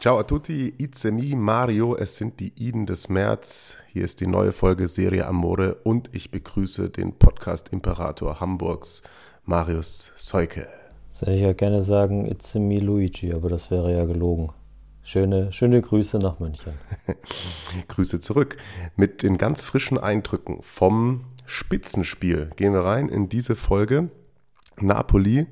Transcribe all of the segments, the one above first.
Ciao a tutti, it's me, Mario, es sind die Iden des März. Hier ist die neue Folge Serie Amore und ich begrüße den Podcast Imperator Hamburgs, Marius Seuke. Das hätte ich ja gerne sagen, it's me Luigi, aber das wäre ja gelogen. Schöne, schöne Grüße nach München. Grüße zurück. Mit den ganz frischen Eindrücken vom Spitzenspiel gehen wir rein in diese Folge. Napoli,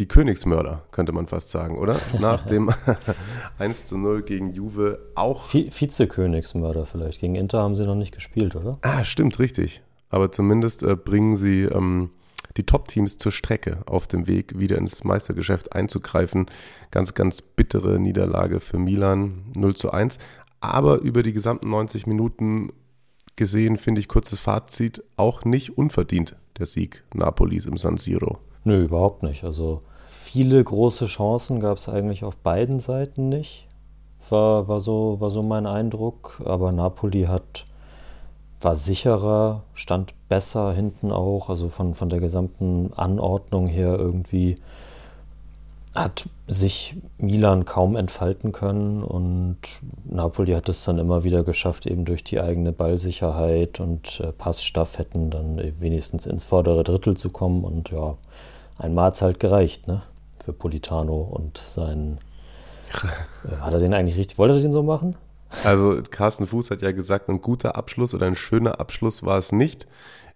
die Königsmörder, könnte man fast sagen, oder? Nach dem 1 zu 0 gegen Juve auch. Vi Vizekönigsmörder vielleicht. Gegen Inter haben sie noch nicht gespielt, oder? Ah, stimmt, richtig. Aber zumindest äh, bringen sie ähm, die Top-Teams zur Strecke auf dem Weg, wieder ins Meistergeschäft einzugreifen. Ganz, ganz bittere Niederlage für Milan, 0 zu 1. Aber über die gesamten 90 Minuten gesehen, finde ich, kurzes Fazit, auch nicht unverdient der Sieg Napolis im San Siro. Nö, überhaupt nicht. Also viele große Chancen gab es eigentlich auf beiden Seiten nicht. War, war, so, war so mein Eindruck. Aber Napoli hat, war sicherer, stand besser hinten auch. Also von, von der gesamten Anordnung her irgendwie hat sich Milan kaum entfalten können und Napoli hat es dann immer wieder geschafft, eben durch die eigene Ballsicherheit und äh, Passstaffetten dann wenigstens ins vordere Drittel zu kommen und ja, hat es halt gereicht, ne? Für Politano und seinen. Äh, hat er den eigentlich richtig? Wollte er den so machen? Also, Carsten Fuß hat ja gesagt, ein guter Abschluss oder ein schöner Abschluss war es nicht.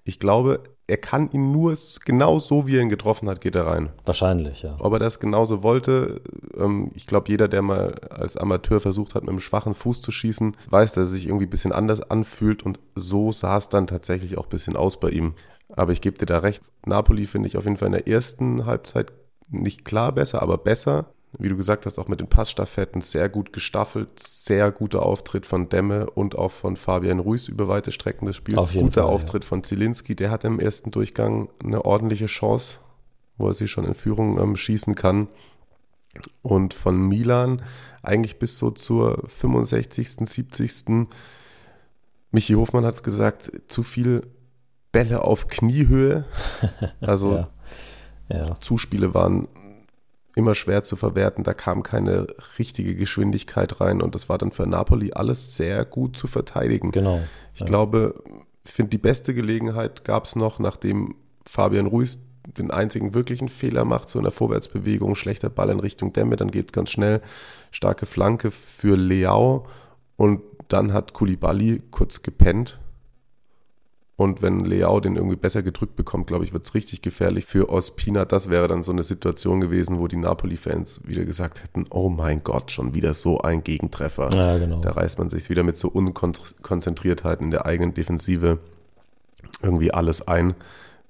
Ich glaube, er kann ihn nur genau so, wie er ihn getroffen hat, geht er rein. Wahrscheinlich, ja. Ob er das genauso wollte, ähm, ich glaube, jeder, der mal als Amateur versucht hat, mit einem schwachen Fuß zu schießen, weiß, dass es sich irgendwie ein bisschen anders anfühlt und so sah es dann tatsächlich auch ein bisschen aus bei ihm. Aber ich gebe dir da recht. Napoli finde ich auf jeden Fall in der ersten Halbzeit nicht klar besser, aber besser. Wie du gesagt hast, auch mit den Passstaffetten sehr gut gestaffelt, sehr guter Auftritt von Demme und auch von Fabian Ruiz über weite Strecken des Spiels. Auf jeden guter Fall, ja. Auftritt von Zielinski, der hatte im ersten Durchgang eine ordentliche Chance, wo er sie schon in Führung ähm, schießen kann. Und von Milan eigentlich bis so zur 65., 70. Michi Hofmann hat es gesagt, zu viel Bälle auf Kniehöhe. Also Ja. Ja, Zuspiele waren immer schwer zu verwerten. Da kam keine richtige Geschwindigkeit rein und das war dann für Napoli alles sehr gut zu verteidigen. genau. Ich ja. glaube, ich finde, die beste Gelegenheit gab es noch, nachdem Fabian Ruiz den einzigen wirklichen Fehler macht, so in der Vorwärtsbewegung, schlechter Ball in Richtung Demme, dann geht es ganz schnell, starke Flanke für Leao und dann hat Kulibali kurz gepennt. Und wenn Leao den irgendwie besser gedrückt bekommt, glaube ich, wird es richtig gefährlich für Ospina. Das wäre dann so eine Situation gewesen, wo die Napoli-Fans wieder gesagt hätten, oh mein Gott, schon wieder so ein Gegentreffer. Ja, genau. Da reißt man sich wieder mit so Unkonzentriertheit in der eigenen Defensive irgendwie alles ein.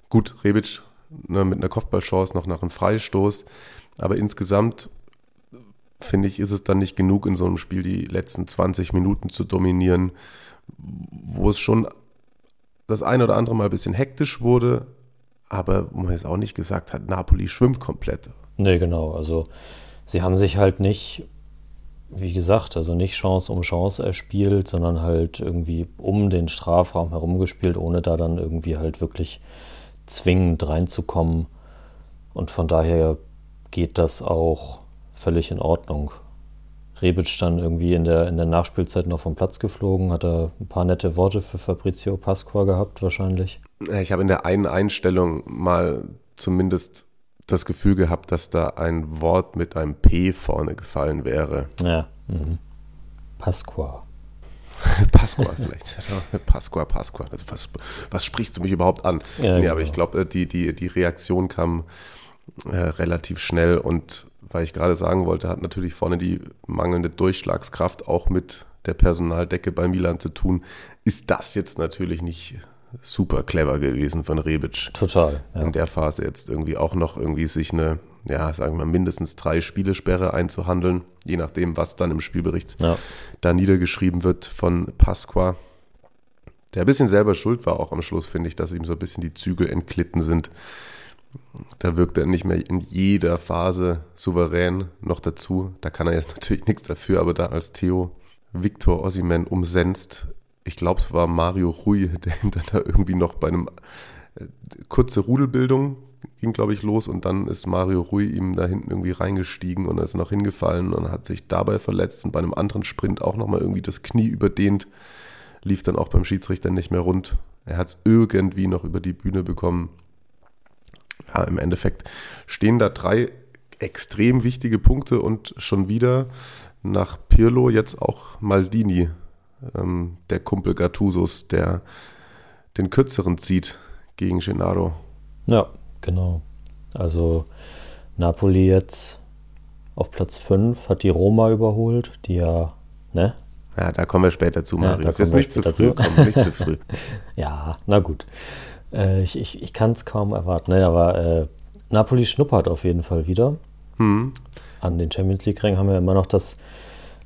Gut, Rebic ne, mit einer Kopfballchance noch nach einem Freistoß. Aber insgesamt finde ich, ist es dann nicht genug in so einem Spiel die letzten 20 Minuten zu dominieren, wo es schon das ein oder andere Mal ein bisschen hektisch wurde, aber man jetzt auch nicht gesagt hat, Napoli schwimmt komplett. Nee, genau. Also sie haben sich halt nicht, wie gesagt, also nicht Chance um Chance erspielt, sondern halt irgendwie um den Strafraum herumgespielt, ohne da dann irgendwie halt wirklich zwingend reinzukommen. Und von daher geht das auch völlig in Ordnung. Rebic dann irgendwie in der, in der Nachspielzeit noch vom Platz geflogen, hat er ein paar nette Worte für Fabrizio Pasqua gehabt wahrscheinlich. Ich habe in der einen Einstellung mal zumindest das Gefühl gehabt, dass da ein Wort mit einem P vorne gefallen wäre. Ja. Mhm. Pasqua. Pasqua vielleicht. Pasqua, Pasqua. Also was, was sprichst du mich überhaupt an? Ja, nee, aber genau. ich glaube, die, die, die Reaktion kam äh, relativ schnell und weil ich gerade sagen wollte, hat natürlich vorne die mangelnde Durchschlagskraft auch mit der Personaldecke bei Milan zu tun. Ist das jetzt natürlich nicht super clever gewesen von Rebic? Total. Ja. in der Phase jetzt irgendwie auch noch irgendwie sich eine, ja, sagen wir mal, mindestens drei Spielesperre einzuhandeln, je nachdem, was dann im Spielbericht Ja. da niedergeschrieben wird von Pasqua. Der ein bisschen selber schuld war auch am Schluss, finde ich, dass ihm so ein bisschen die Zügel entglitten sind. Da wirkt er nicht mehr in jeder Phase souverän noch dazu. Da kann er jetzt natürlich nichts dafür, aber da als Theo Victor Ossiman umsenzt, ich glaube, es war Mario Rui, der ihm dann da irgendwie noch bei einem äh, kurze Rudelbildung ging, glaube ich, los und dann ist Mario Rui ihm da hinten irgendwie reingestiegen und er ist noch hingefallen und hat sich dabei verletzt und bei einem anderen Sprint auch nochmal irgendwie das Knie überdehnt, lief dann auch beim Schiedsrichter nicht mehr rund. Er hat es irgendwie noch über die Bühne bekommen. Ja, im Endeffekt stehen da drei extrem wichtige Punkte und schon wieder nach Pirlo jetzt auch Maldini, ähm, der Kumpel Gattusos, der den kürzeren zieht gegen Gennaro. Ja, genau. Also Napoli jetzt auf Platz 5 hat die Roma überholt, die ja, ne? Ja, da kommen wir später zu, Ja, Mario. da das ist kommen wir nicht zu früh, komm, nicht zu früh. Ja, na gut. Äh, ich ich, ich kann es kaum erwarten. Nein, aber äh, Napoli schnuppert auf jeden Fall wieder. Hm. An den Champions League-Rängen haben wir immer noch das,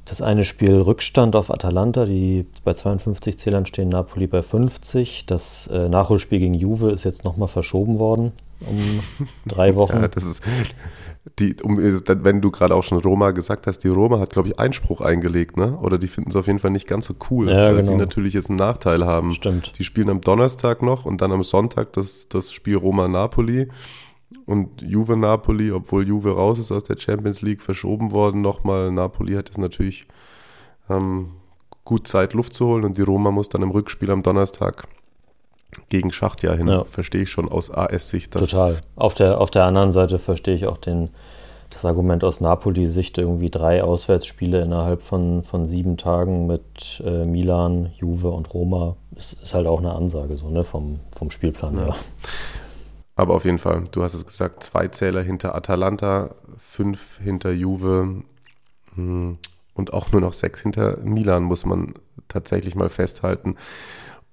das eine Spiel Rückstand auf Atalanta, die bei 52 Zählern stehen, Napoli bei 50. Das äh, Nachholspiel gegen Juve ist jetzt nochmal verschoben worden um drei Wochen. Ja, das ist die, um, wenn du gerade auch schon Roma gesagt hast, die Roma hat, glaube ich, Einspruch eingelegt, ne? Oder die finden es auf jeden Fall nicht ganz so cool, Ja, weil genau. sie natürlich jetzt einen Nachteil haben. Stimmt. Die spielen am Donnerstag noch und dann am Sonntag das, das Spiel Roma-Napoli und Juve-Napoli, obwohl Juve raus ist aus der Champions League, verschoben worden nochmal. Napoli hat jetzt natürlich ähm, gut Zeit, Luft zu holen und die Roma muss dann im Rückspiel am Donnerstag gegen Schachtja hin. Ja. Verstehe ich schon aus AS-Sicht. Total. Auf der, auf der anderen Seite verstehe ich auch den, das Argument aus Napoli-Sicht, irgendwie drei Auswärtsspiele innerhalb von, von sieben Tagen mit äh, Milan, Juve und Roma. Ist, ist halt auch eine Ansage so, ne, vom, vom Spielplan her. Aber auf jeden Fall, du hast es gesagt, zwei Zähler hinter Atalanta, fünf hinter Juve hm, und auch nur noch sechs hinter Milan, muss man tatsächlich mal festhalten.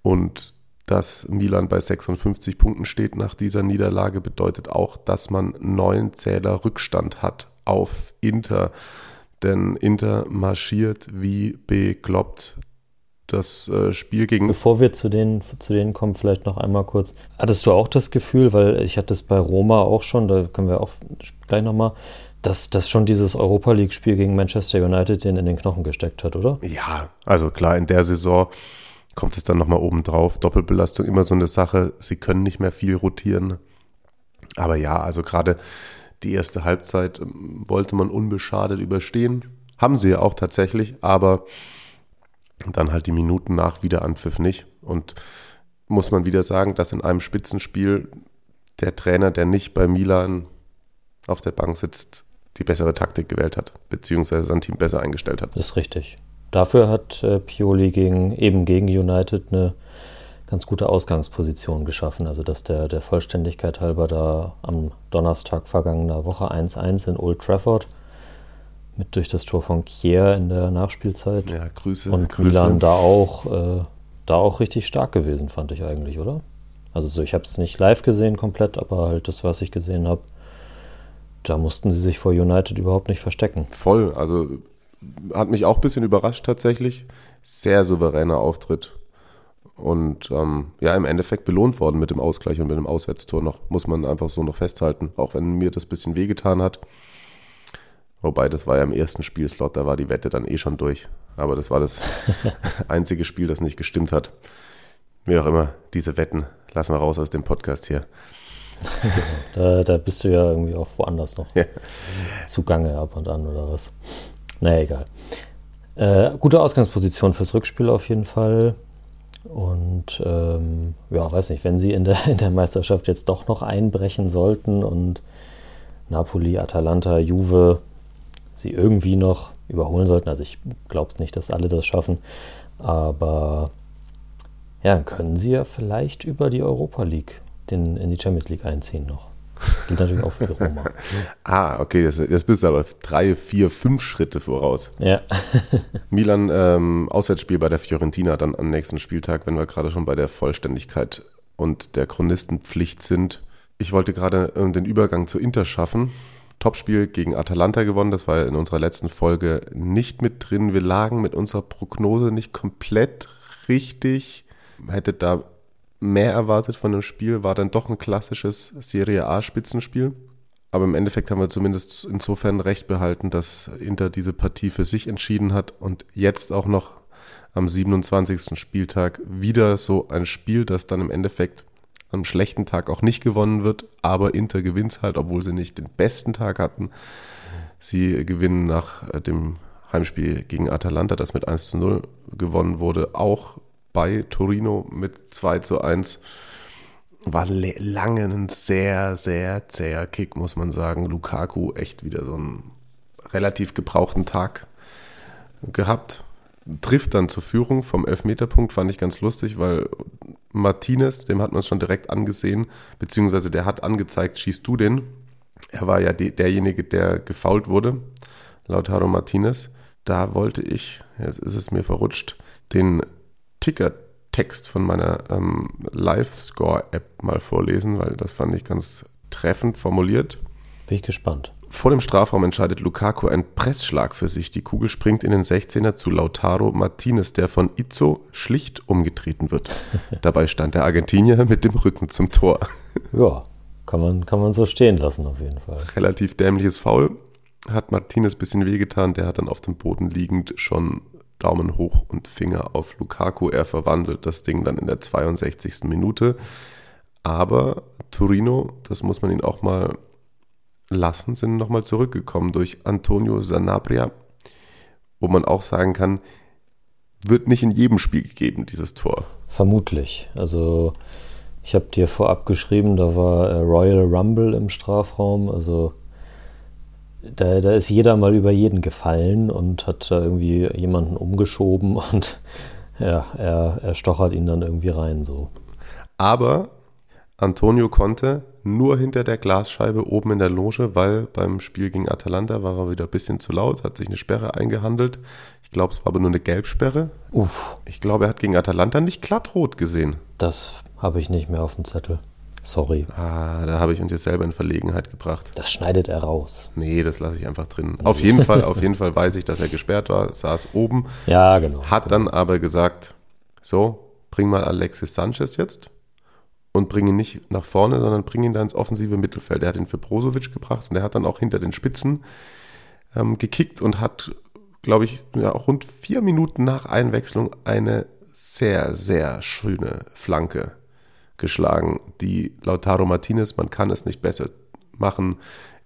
Und dass Milan bei 56 Punkten steht nach dieser Niederlage, bedeutet auch, dass man neun Zähler Rückstand hat auf Inter. Denn Inter marschiert wie bekloppt. Das äh, Spiel gegen Bevor wir zu denen, zu denen kommen, vielleicht noch einmal kurz. Hattest du auch das Gefühl, weil ich hatte es bei Roma auch schon, da können wir auch gleich nochmal, dass das schon dieses Europa League-Spiel gegen Manchester United den in den Knochen gesteckt hat, oder? Ja, also klar, in der Saison kommt es dann nochmal oben drauf. Doppelbelastung immer so eine Sache. Sie können nicht mehr viel rotieren. Aber ja, also gerade die erste Halbzeit ähm, wollte man unbeschadet überstehen. Haben sie ja auch tatsächlich, aber dann halt die Minuten nach Wiederanpfiff nicht. Und muss man wieder sagen, dass in einem Spitzenspiel der Trainer, der nicht bei Milan auf der Bank sitzt, die bessere Taktik gewählt hat, beziehungsweise sein Team besser eingestellt hat. Das ist richtig. Dafür hat äh, Pioli gegen, eben gegen United eine ganz gute Ausgangsposition geschaffen. Also dass der, der Vollständigkeit halber da am Donnerstag vergangener Woche 1-1 in Old Trafford mit durch das Tor von Kier in der Nachspielzeit. Ja, Grüße. Und Grüße. Milan da auch, äh, da auch richtig stark gewesen, fand ich eigentlich, oder? Also so, ich habe es nicht live gesehen komplett, aber halt das, was ich gesehen habe, da mussten sie sich vor United überhaupt nicht verstecken. Voll, also hat mich auch ein bisschen überrascht tatsächlich. Sehr souveräner Auftritt. Und ähm, ja, im Endeffekt belohnt worden mit dem Ausgleich und mit dem Auswärtstor noch. Muss man einfach so noch festhalten. Auch wenn mir das ein bisschen wehgetan hat. Wobei, das war ja im ersten Spielslot, da war die Wette dann eh schon durch. Aber das war das einzige Spiel, das nicht gestimmt hat. Wie auch immer, diese Wetten lassen wir raus aus dem Podcast hier. Da, da bist du ja irgendwie auch woanders noch Ja. zugange ab und an oder was. Naja, egal. Äh, gute Ausgangsposition fürs Rückspiel auf jeden Fall. Und ähm, ja, weiß nicht, wenn sie in der, in der Meisterschaft jetzt doch noch einbrechen sollten und Napoli, Atalanta, Juve sie irgendwie noch überholen sollten. Also ich glaube es nicht, dass alle das schaffen. Aber ja, können sie ja vielleicht über die Europa League den, in die Champions League einziehen noch. Gilt natürlich auch für Roma. Ah, okay, das, das bist du aber drei, vier, fünf Schritte voraus. Ja, Milan ähm, Auswärtsspiel bei der Fiorentina dann am nächsten Spieltag, wenn wir gerade schon bei der Vollständigkeit und der Chronistenpflicht sind. Ich wollte gerade ähm, den Übergang zu Inter schaffen. Topspiel gegen Atalanta gewonnen. Das war in unserer letzten Folge nicht mit drin. Wir lagen mit unserer Prognose nicht komplett richtig. Hätte da mehr erwartet von dem Spiel. War dann doch ein klassisches Serie A-Spitzenspiel. Aber im Endeffekt haben wir zumindest insofern recht behalten, dass Inter diese Partie für sich entschieden hat und jetzt auch noch am 27. Spieltag wieder so ein Spiel, das dann im Endeffekt am schlechten Tag auch nicht gewonnen wird, aber Inter gewinnt halt, obwohl sie nicht den besten Tag hatten. Sie gewinnen nach äh, dem Heimspiel gegen Atalanta, das mit 1 zu 0 gewonnen wurde, auch bei Torino mit 2 zu 1. War lange ein sehr, sehr zäher Kick, muss man sagen. Lukaku echt wieder so einen relativ gebrauchten Tag gehabt trifft dann zur Führung vom Elfmeterpunkt, fand ich ganz lustig, weil Martinez, dem hat man es schon direkt angesehen, beziehungsweise der hat angezeigt, schießt du den. Er war ja de derjenige, der gefault wurde, Lautaro Martinez. Da wollte ich, jetzt ist es mir verrutscht, den Ticker-Text von meiner ähm, Live-Score-App mal vorlesen, weil das fand ich ganz treffend formuliert. Bin ich gespannt. Vor dem Strafraum entscheidet Lukaku einen Pressschlag für sich. Die Kugel springt in den 16er zu Lautaro Martinez, der von Izzo schlicht umgetreten wird. Dabei stand der Argentinier mit dem Rücken zum Tor. Ja, kann man, kann man so stehen lassen auf jeden Fall. Relativ dämliches Foul. Hat Martinez ein bisschen wehgetan. Der hat dann auf dem Boden liegend schon Daumen hoch und Finger auf Lukaku. Er verwandelt das Ding dann in der 62. Minute. Aber Torino, das muss man ihn auch mal lassen, sind nochmal zurückgekommen durch Antonio Sanabria, wo man auch sagen kann, wird nicht in jedem Spiel gegeben, dieses Tor. Vermutlich. Also ich habe dir vorab geschrieben, da war äh, Royal Rumble im Strafraum, also da, da ist jeder mal über jeden gefallen und hat da irgendwie jemanden umgeschoben und ja, er, er stochert ihn dann irgendwie rein so. Aber Antonio konnte nur hinter der Glasscheibe oben in der Loge, weil beim Spiel gegen Atalanta war er wieder ein bisschen zu laut, hat sich eine Sperre eingehandelt. Ich glaube, es war aber nur eine Gelbsperre. Uff. Ich glaube, er hat gegen Atalanta nicht glattrot gesehen. Das habe ich nicht mehr auf dem Zettel. Sorry. Ah, da habe ich uns jetzt selber in Verlegenheit gebracht. Das schneidet er raus. Nee, das lasse ich einfach drin. Auf jeden Fall, auf jeden Fall weiß ich, dass er gesperrt war, saß oben. Ja, genau. Hat genau. dann aber gesagt, so, bring mal Alexis Sanchez jetzt und bring ihn nicht nach vorne, sondern bring ihn da ins offensive Mittelfeld. Er hat ihn für Brozovic gebracht und er hat dann auch hinter den Spitzen ähm, gekickt und hat, glaube ich, ja, auch rund vier Minuten nach Einwechslung eine sehr, sehr schöne Flanke geschlagen, die Lautaro Martinez, man kann es nicht besser machen.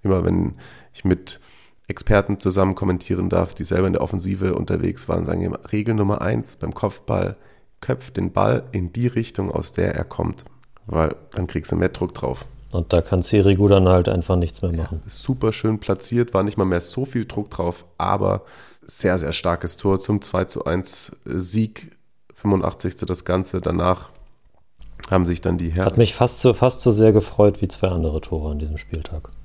Immer wenn ich mit Experten zusammen kommentieren darf, die selber in der Offensive unterwegs waren, sagen immer, Regel Nummer eins beim Kopfball, köpft den Ball in die Richtung, aus der er kommt weil dann kriegst du mehr Druck drauf. Und da kann Sirigu dann halt einfach nichts mehr machen. Ja, super schön platziert, war nicht mal mehr so viel Druck drauf, aber sehr, sehr starkes Tor zum 2 zu 1 Sieg. 85. das Ganze. Danach haben sich dann die Herren. Hat mich fast so, fast so sehr gefreut wie zwei andere Tore an diesem Spieltag.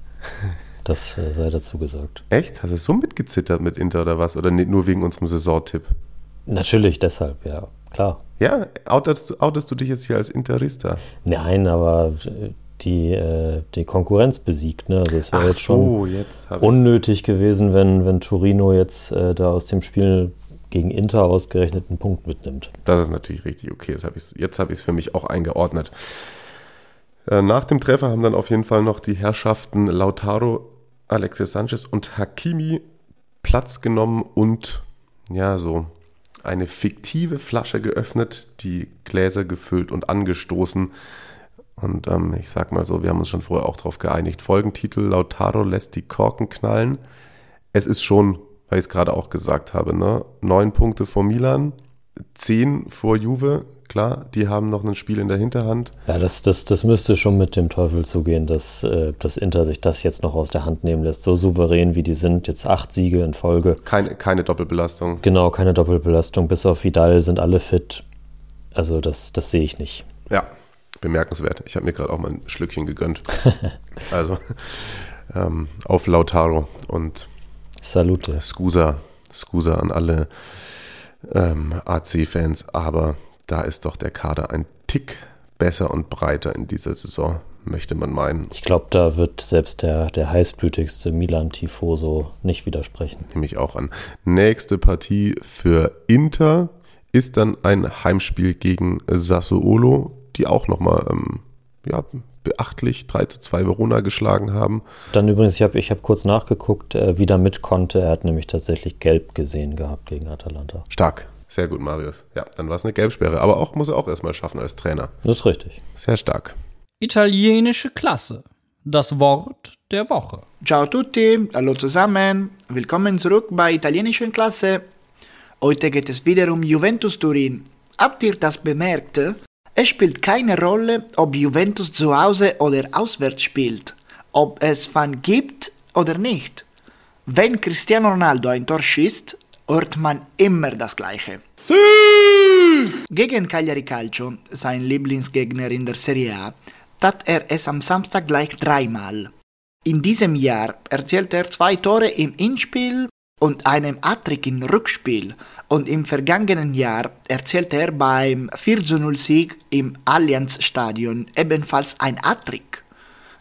Das äh, sei dazu gesagt. Echt? Hast du so mitgezittert mit Inter oder was? Oder nur wegen unserem Saisontipp? Natürlich deshalb, ja, klar. Ja, outest du, outest du dich jetzt hier als Interista? Nein, aber die, äh, die Konkurrenz besiegt. Ne? Also es wäre jetzt so, schon jetzt unnötig gewesen, wenn, wenn Torino jetzt äh, da aus dem Spiel gegen Inter ausgerechnet einen Punkt mitnimmt. Das ist natürlich richtig okay. Jetzt habe ich es für mich auch eingeordnet. Äh, nach dem Treffer haben dann auf jeden Fall noch die Herrschaften Lautaro, Alexis Sanchez und Hakimi Platz genommen und ja, so eine fiktive Flasche geöffnet, die Gläser gefüllt und angestoßen. Und ähm, ich sag mal so, wir haben uns schon vorher auch darauf geeinigt. Folgentitel: Lautaro lässt die Korken knallen. Es ist schon, weil ich es gerade auch gesagt habe, ne? neun Punkte vor Milan, zehn vor Juve, Klar, die haben noch ein Spiel in der Hinterhand. Ja, das, das, das müsste schon mit dem Teufel zugehen, dass, äh, dass Inter sich das jetzt noch aus der Hand nehmen lässt. So souverän wie die sind, jetzt acht Siege in Folge. Keine, keine Doppelbelastung. Genau, keine Doppelbelastung. Bis auf Vidal sind alle fit. Also das, das sehe ich nicht. Ja, bemerkenswert. Ich habe mir gerade auch mal ein Schlückchen gegönnt. also ähm, auf Lautaro und Salute. Scusa, Scusa an alle ähm, AC-Fans, aber da ist doch der Kader ein Tick besser und breiter in dieser Saison möchte man meinen. Ich glaube, da wird selbst der, der heißblütigste Milan-Tifoso nicht widersprechen. Nehme ich auch an. Nächste Partie für Inter ist dann ein Heimspiel gegen Sassuolo, die auch nochmal ähm, ja, beachtlich 3 zu 2 Verona geschlagen haben. Dann übrigens, ich habe ich hab kurz nachgeguckt, äh, wie damit konnte. Er hat nämlich tatsächlich gelb gesehen gehabt gegen Atalanta. Stark. Sehr gut, Marius. Ja, dann war es eine Gelbsperre. Aber auch muss er auch erstmal schaffen als Trainer. Das ist richtig. Sehr stark. Italienische Klasse. Das Wort der Woche. Ciao a tutti, hallo zusammen, willkommen zurück bei italienischen Klasse. Heute geht es wieder um Juventus Turin. Habt ihr das bemerkt? Es spielt keine Rolle, ob Juventus zu Hause oder auswärts spielt, ob es Fan gibt oder nicht. Wenn Cristiano Ronaldo ein Tor schießt, hört man immer das Gleiche. Gegen Cagliari Calcio, sein Lieblingsgegner in der Serie A, tat er es am Samstag gleich dreimal. In diesem Jahr erzielte er zwei Tore im Hinspiel und einem Hattrick im Rückspiel und im vergangenen Jahr erzielte er beim 4-0-Sieg im Allianz Stadion ebenfalls ein Hattrick.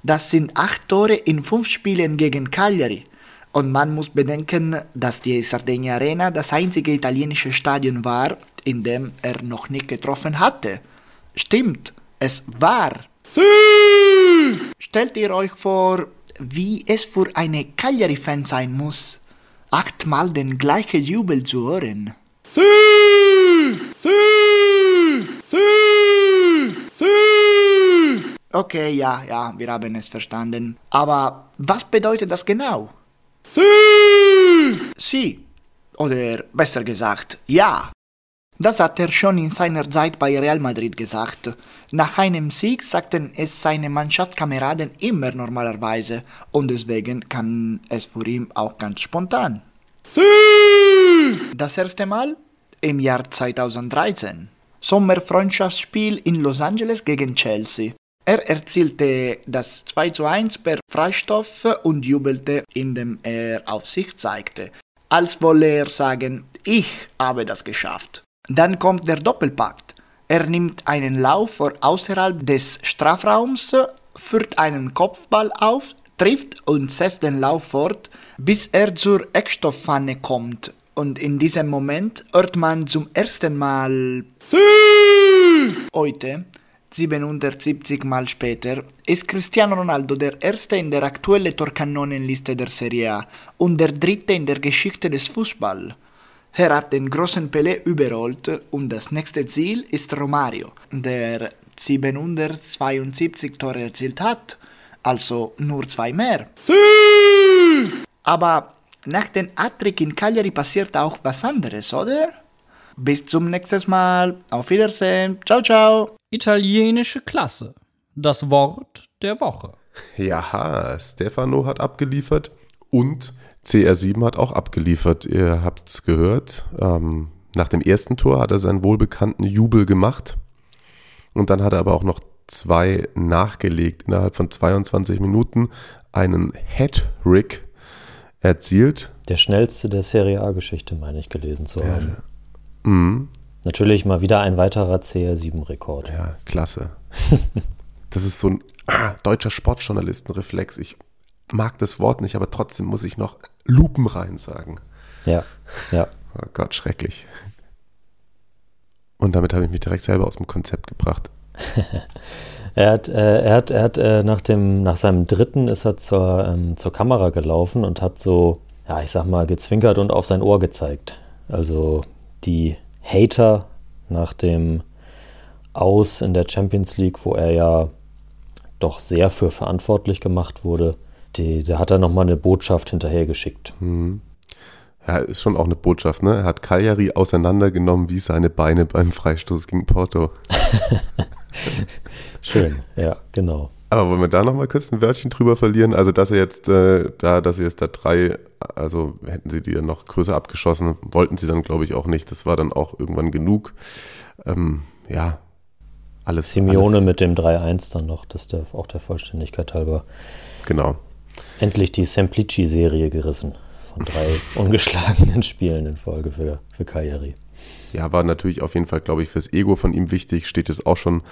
Das sind acht Tore in fünf Spielen gegen Cagliari. Und man muss bedenken, dass die Sardegna Arena das einzige italienische Stadion war, in dem er noch nicht getroffen hatte. Stimmt, es war. Stellt ihr euch vor, wie es für eine Cagliari-Fan sein muss, achtmal den gleichen Jubel zu hören. Okay, ja, ja, wir haben es verstanden. Aber was bedeutet das genau? Sie. Oder besser gesagt, ja. Das hat er schon in seiner Zeit bei Real Madrid gesagt. Nach einem Sieg sagten es seine Mannschaftskameraden immer normalerweise und deswegen kam es für ihn auch ganz spontan. Das erste Mal im Jahr 2013. Sommerfreundschaftsspiel in Los Angeles gegen Chelsea. Er erzielte das 2 zu 1 per Freistoff und jubelte, indem er auf sich zeigte, als wolle er sagen, ich habe das geschafft. Dann kommt der Doppelpakt. Er nimmt einen Lauf vor außerhalb des Strafraums, führt einen Kopfball auf, trifft und setzt den Lauf fort, bis er zur Eckstoffpfanne kommt. Und in diesem Moment hört man zum ersten Mal Heute, 770 Mal später, ist Cristiano Ronaldo der Erste in der aktuellen Torkanonenliste der Serie A und der Dritte in der Geschichte des Fußball. Er hat den großen Pelé überholt und das nächste Ziel ist Romario, der 772 Tore erzielt hat, also nur zwei mehr. Aber nach dem Hattrick in Cagliari passiert auch was anderes, oder? Bis zum nächsten Mal. Auf Wiedersehen. Ciao, ciao. Italienische Klasse. Das Wort der Woche. Ja, Stefano hat abgeliefert und CR7 hat auch abgeliefert. Ihr habt es gehört. Ähm, nach dem ersten Tor hat er seinen wohlbekannten Jubel gemacht. Und dann hat er aber auch noch zwei nachgelegt. Innerhalb von 22 Minuten einen Hat-Rick erzielt. Der schnellste der Serie A-Geschichte, meine ich, gelesen zu haben. Mhm. Natürlich mal wieder ein weiterer CR7-Rekord. Ja, klasse. das ist so ein ah, deutscher Sportjournalistenreflex. Ich mag das Wort nicht, aber trotzdem muss ich noch lupenrein sagen. Ja, ja. Oh Gott, schrecklich. Und damit habe ich mich direkt selber aus dem Konzept gebracht. er hat, äh, er hat, er hat äh, nach, dem, nach seinem dritten ist er zur, ähm, zur Kamera gelaufen und hat so, ja, ich sag mal, gezwinkert und auf sein Ohr gezeigt. Also die Hater nach dem Aus in der Champions League, wo er ja doch sehr für verantwortlich gemacht wurde, die, da hat er nochmal eine Botschaft hinterhergeschickt. Mhm. Ja, ist schon auch eine Botschaft, ne? Er hat Cagliari auseinandergenommen wie seine Beine beim Freistoß gegen Porto. Schön, ja, genau. Aber wollen wir da nochmal kurz ein Wörtchen drüber verlieren? Also, dass er jetzt äh, da, dass er jetzt da drei, also hätten sie die dann noch größer abgeschossen, wollten sie dann, glaube ich, auch nicht. Das war dann auch irgendwann genug. Ähm, ja, alles. Simeone alles, mit dem 3-1 dann noch, das ist der, auch der Vollständigkeit halber. Genau. Endlich die Semplici-Serie gerissen. Von drei ungeschlagenen Spielen in Folge für, für Cagliari. Ja, war natürlich auf jeden Fall, glaube ich, fürs Ego von ihm wichtig. Steht jetzt auch schon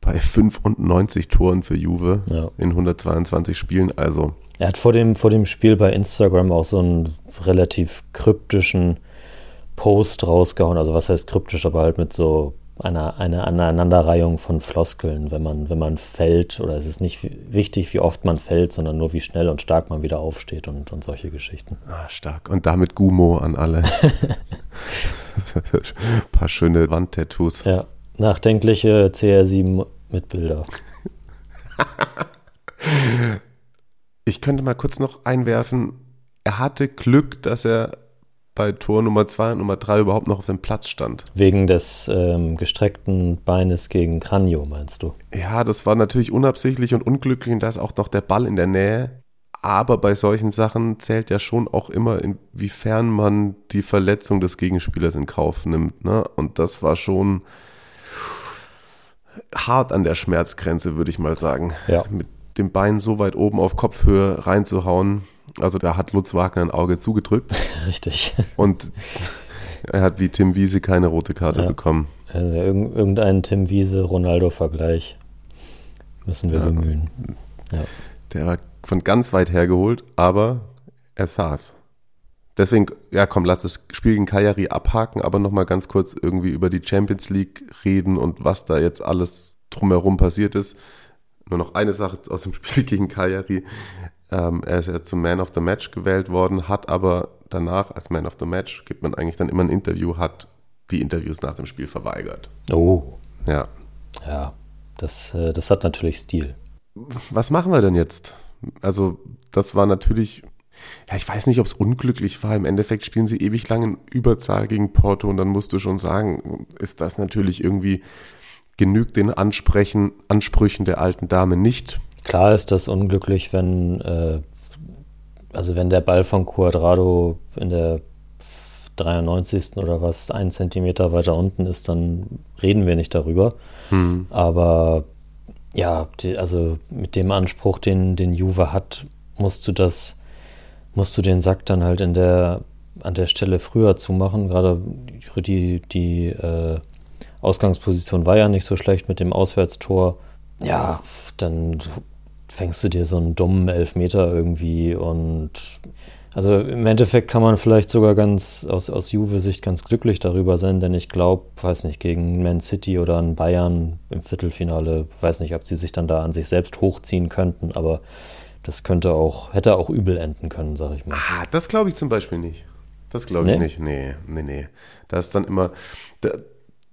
bei 95 Toren für Juve Ja. in 122 Spielen. Also Er hat vor dem, vor dem Spiel bei Instagram auch so einen relativ kryptischen Post rausgehauen. Also was heißt kryptisch, aber halt mit so einer, einer Aneinanderreihung von Floskeln, wenn man, wenn man fällt, oder es ist nicht wichtig, wie oft man fällt, sondern nur wie schnell und stark man wieder aufsteht und, und solche Geschichten. ah, stark. Und damit Gumo an alle. Ein paar schöne Wandtattoos. Ja, nachdenkliche CR7 mit Bilder. Ich könnte mal kurz noch einwerfen, er hatte Glück, dass er bei Tor Nummer 2 und Nummer 3 überhaupt noch auf dem Platz stand. Wegen des ähm, gestreckten Beines gegen Kranjo, meinst du? Ja, das war natürlich unabsichtlich und unglücklich und da ist auch noch der Ball in der Nähe. Aber bei solchen Sachen zählt ja schon auch immer, inwiefern man die Verletzung des Gegenspielers in Kauf nimmt. Ne? Und das war schon hart an der Schmerzgrenze, würde ich mal sagen. Ja. Mit dem Bein so weit oben auf Kopfhöhe reinzuhauen. Also da hat Lutz Wagner ein Auge zugedrückt Richtig. und er hat wie Tim Wiese keine rote Karte Ja. bekommen. Also irgend- irgendeinen Tim Wiese-Ronaldo-Vergleich müssen wir Ja. bemühen. Ja. Der war von ganz weit her geholt, aber er saß. Deswegen, ja komm, lass das Spiel gegen Cagliari abhaken, aber nochmal ganz kurz irgendwie über die Champions League reden und was da jetzt alles drumherum passiert ist. Nur noch eine Sache aus dem Spiel gegen Cagliari. Ähm, er ist ja zum Man of the Match gewählt worden, hat aber danach als Man of the Match, gibt man eigentlich dann immer ein Interview, hat die Interviews nach dem Spiel verweigert. Oh, Ja. ja. Das, äh, das hat natürlich Stil. was machen wir denn jetzt? Also, das war natürlich, ja, ich weiß nicht, ob es unglücklich war. Im Endeffekt spielen sie ewig lang in Überzahl gegen Porto und dann musst du schon sagen, ist das natürlich irgendwie genügt den Ansprechen, Ansprüchen der alten Dame nicht. Klar ist das unglücklich, wenn, äh, also wenn der Ball von Cuadrado in der 93. oder was, ein Zentimeter weiter unten ist, dann reden wir nicht darüber. Aber ja, die, also mit dem Anspruch, den, den Juve hat, musst du das, musst du den Sack dann halt in der, an der Stelle früher zumachen. Gerade die, die äh, Ausgangsposition war ja nicht so schlecht mit dem Auswärtstor. Ja, dann fängst du dir so einen dummen Elfmeter irgendwie und also im Endeffekt kann man vielleicht sogar ganz aus, aus Juve-Sicht ganz glücklich darüber sein, denn ich glaube, weiß nicht, gegen Man City oder an Bayern im Viertelfinale, weiß nicht, ob sie sich dann da an sich selbst hochziehen könnten, aber das könnte auch, hätte auch übel enden können, sag ich mal. Ah, das glaube ich zum Beispiel nicht. Das glaube ich Nee? nicht. Nee, nee, nee. Da ist dann immer, da,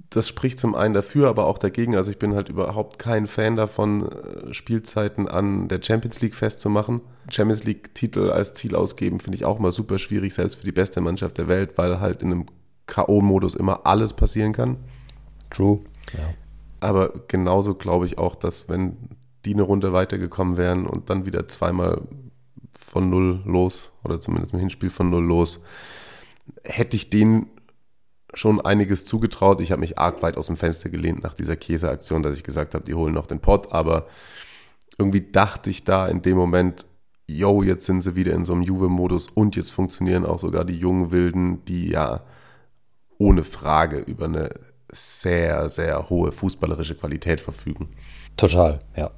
das spricht zum einen dafür, aber auch dagegen. Also ich bin halt überhaupt kein Fan davon, äh, Spielzeiten an der Champions League festzumachen. Champions League-Titel als Ziel ausgeben, finde ich auch mal super schwierig, selbst für die beste Mannschaft der Welt, weil halt in einem K.O.-Modus immer alles passieren kann. True. Ja. Aber genauso glaube ich auch, dass wenn die eine Runde weitergekommen wären und dann wieder zweimal von null los, oder zumindest im Hinspiel von null los, hätte ich denen schon einiges zugetraut. Ich habe mich arg weit aus dem Fenster gelehnt nach dieser Käseaktion, dass ich gesagt habe, die holen noch den Pott, aber irgendwie dachte ich da in dem Moment, yo, jetzt sind sie wieder in so einem Juve-Modus und jetzt funktionieren auch sogar die jungen Wilden, die ja ohne Frage über eine sehr, sehr hohe fußballerische Qualität verfügen. Total, ja.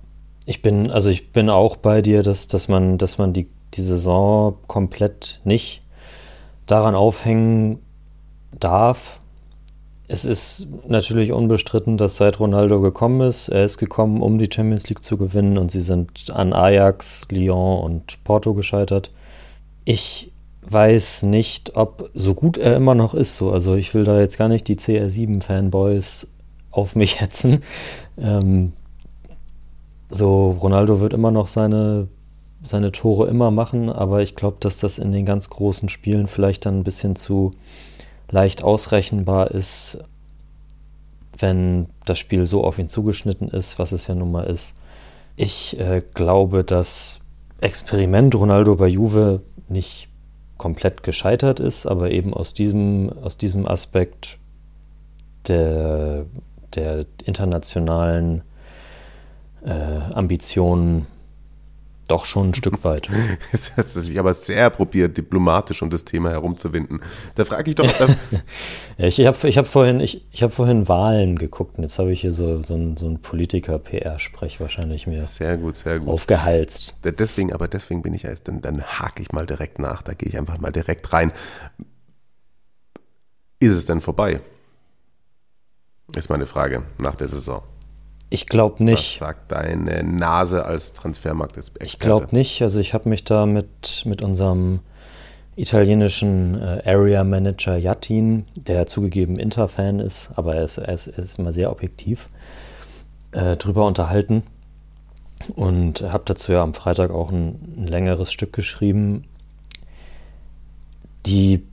Ich bin, also ich bin auch bei dir, dass, dass man, dass man die, die Saison komplett nicht daran aufhängen darf. Es ist natürlich unbestritten, dass seit Ronaldo gekommen ist, er ist gekommen, um die Champions League zu gewinnen und sie sind an Ajax, Lyon und Porto gescheitert. Ich weiß nicht, ob so gut er immer noch ist, so. Also ich will da jetzt gar nicht die CR7-Fanboys auf mich hetzen. Ähm, so, Ronaldo wird immer noch seine, seine Tore immer machen, aber ich glaube, dass das in den ganz großen Spielen vielleicht dann ein bisschen zu leicht ausrechenbar ist, wenn das Spiel so auf ihn zugeschnitten ist, was es ja nun mal ist. Ich äh, glaube, das Experiment Ronaldo bei Juve nicht komplett gescheitert ist, aber eben aus diesem, aus diesem Aspekt der, der internationalen äh, Ambitionen Doch schon ein Stück weit. das hat sich aber sehr probiert, diplomatisch um das Thema herumzuwinden. Da frage ich doch. ich habe ich hab vorhin, ich, ich hab vorhin Wahlen geguckt und jetzt habe ich hier so, so ein, so ein Politiker-PR-Sprech wahrscheinlich mir sehr gut, sehr gut. aufgehalst. Deswegen, aber deswegen bin ich erst, dann, dann hake ich mal direkt nach, da gehe ich einfach mal direkt rein. Ist es denn vorbei? Ist meine Frage nach der Saison. Ich glaube nicht. Was sagt deine Nase als Transfermarkt? Ich glaube nicht. Also ich habe mich da mit, mit unserem italienischen äh, Area Manager Jatin, der zugegeben Inter-Fan ist, aber er ist, er ist, er ist immer sehr objektiv, äh, drüber unterhalten. Und habe dazu ja am Freitag auch ein, ein längeres Stück geschrieben. Die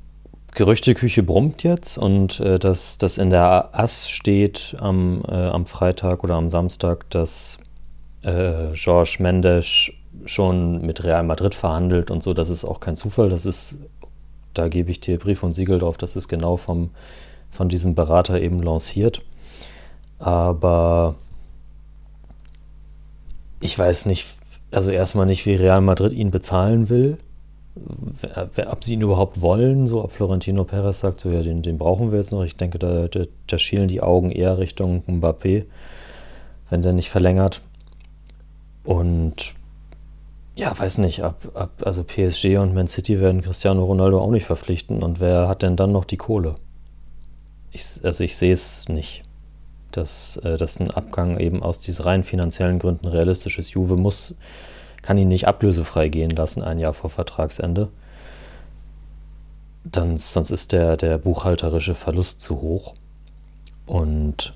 Gerüchteküche brummt jetzt und äh, dass das in der Ass steht am, äh, am Freitag oder am Samstag, dass äh, Georges Mendes schon mit Real Madrid verhandelt und so, das ist auch kein Zufall. Das ist, da gebe ich dir Brief und Siegel drauf, das ist genau vom, von diesem Berater eben lanciert. Aber ich weiß nicht, also erstmal nicht, wie Real Madrid ihn bezahlen will ob sie ihn überhaupt wollen, so ob Florentino Perez sagt, so ja, den, den brauchen wir jetzt noch. Ich denke, da, da, da schielen die Augen eher Richtung Mbappé, wenn der nicht verlängert. Und ja, weiß nicht, ab, ab, also PSG und Man City werden Cristiano Ronaldo auch nicht verpflichten. Und wer hat denn dann noch die Kohle? Ich, also ich sehe es nicht, dass, äh, dass ein Abgang eben aus diesen rein finanziellen Gründen realistisch ist. Juve muss kann ihn nicht ablösefrei gehen lassen, ein Jahr vor Vertragsende. Dann, sonst ist der, der buchhalterische Verlust zu hoch. Und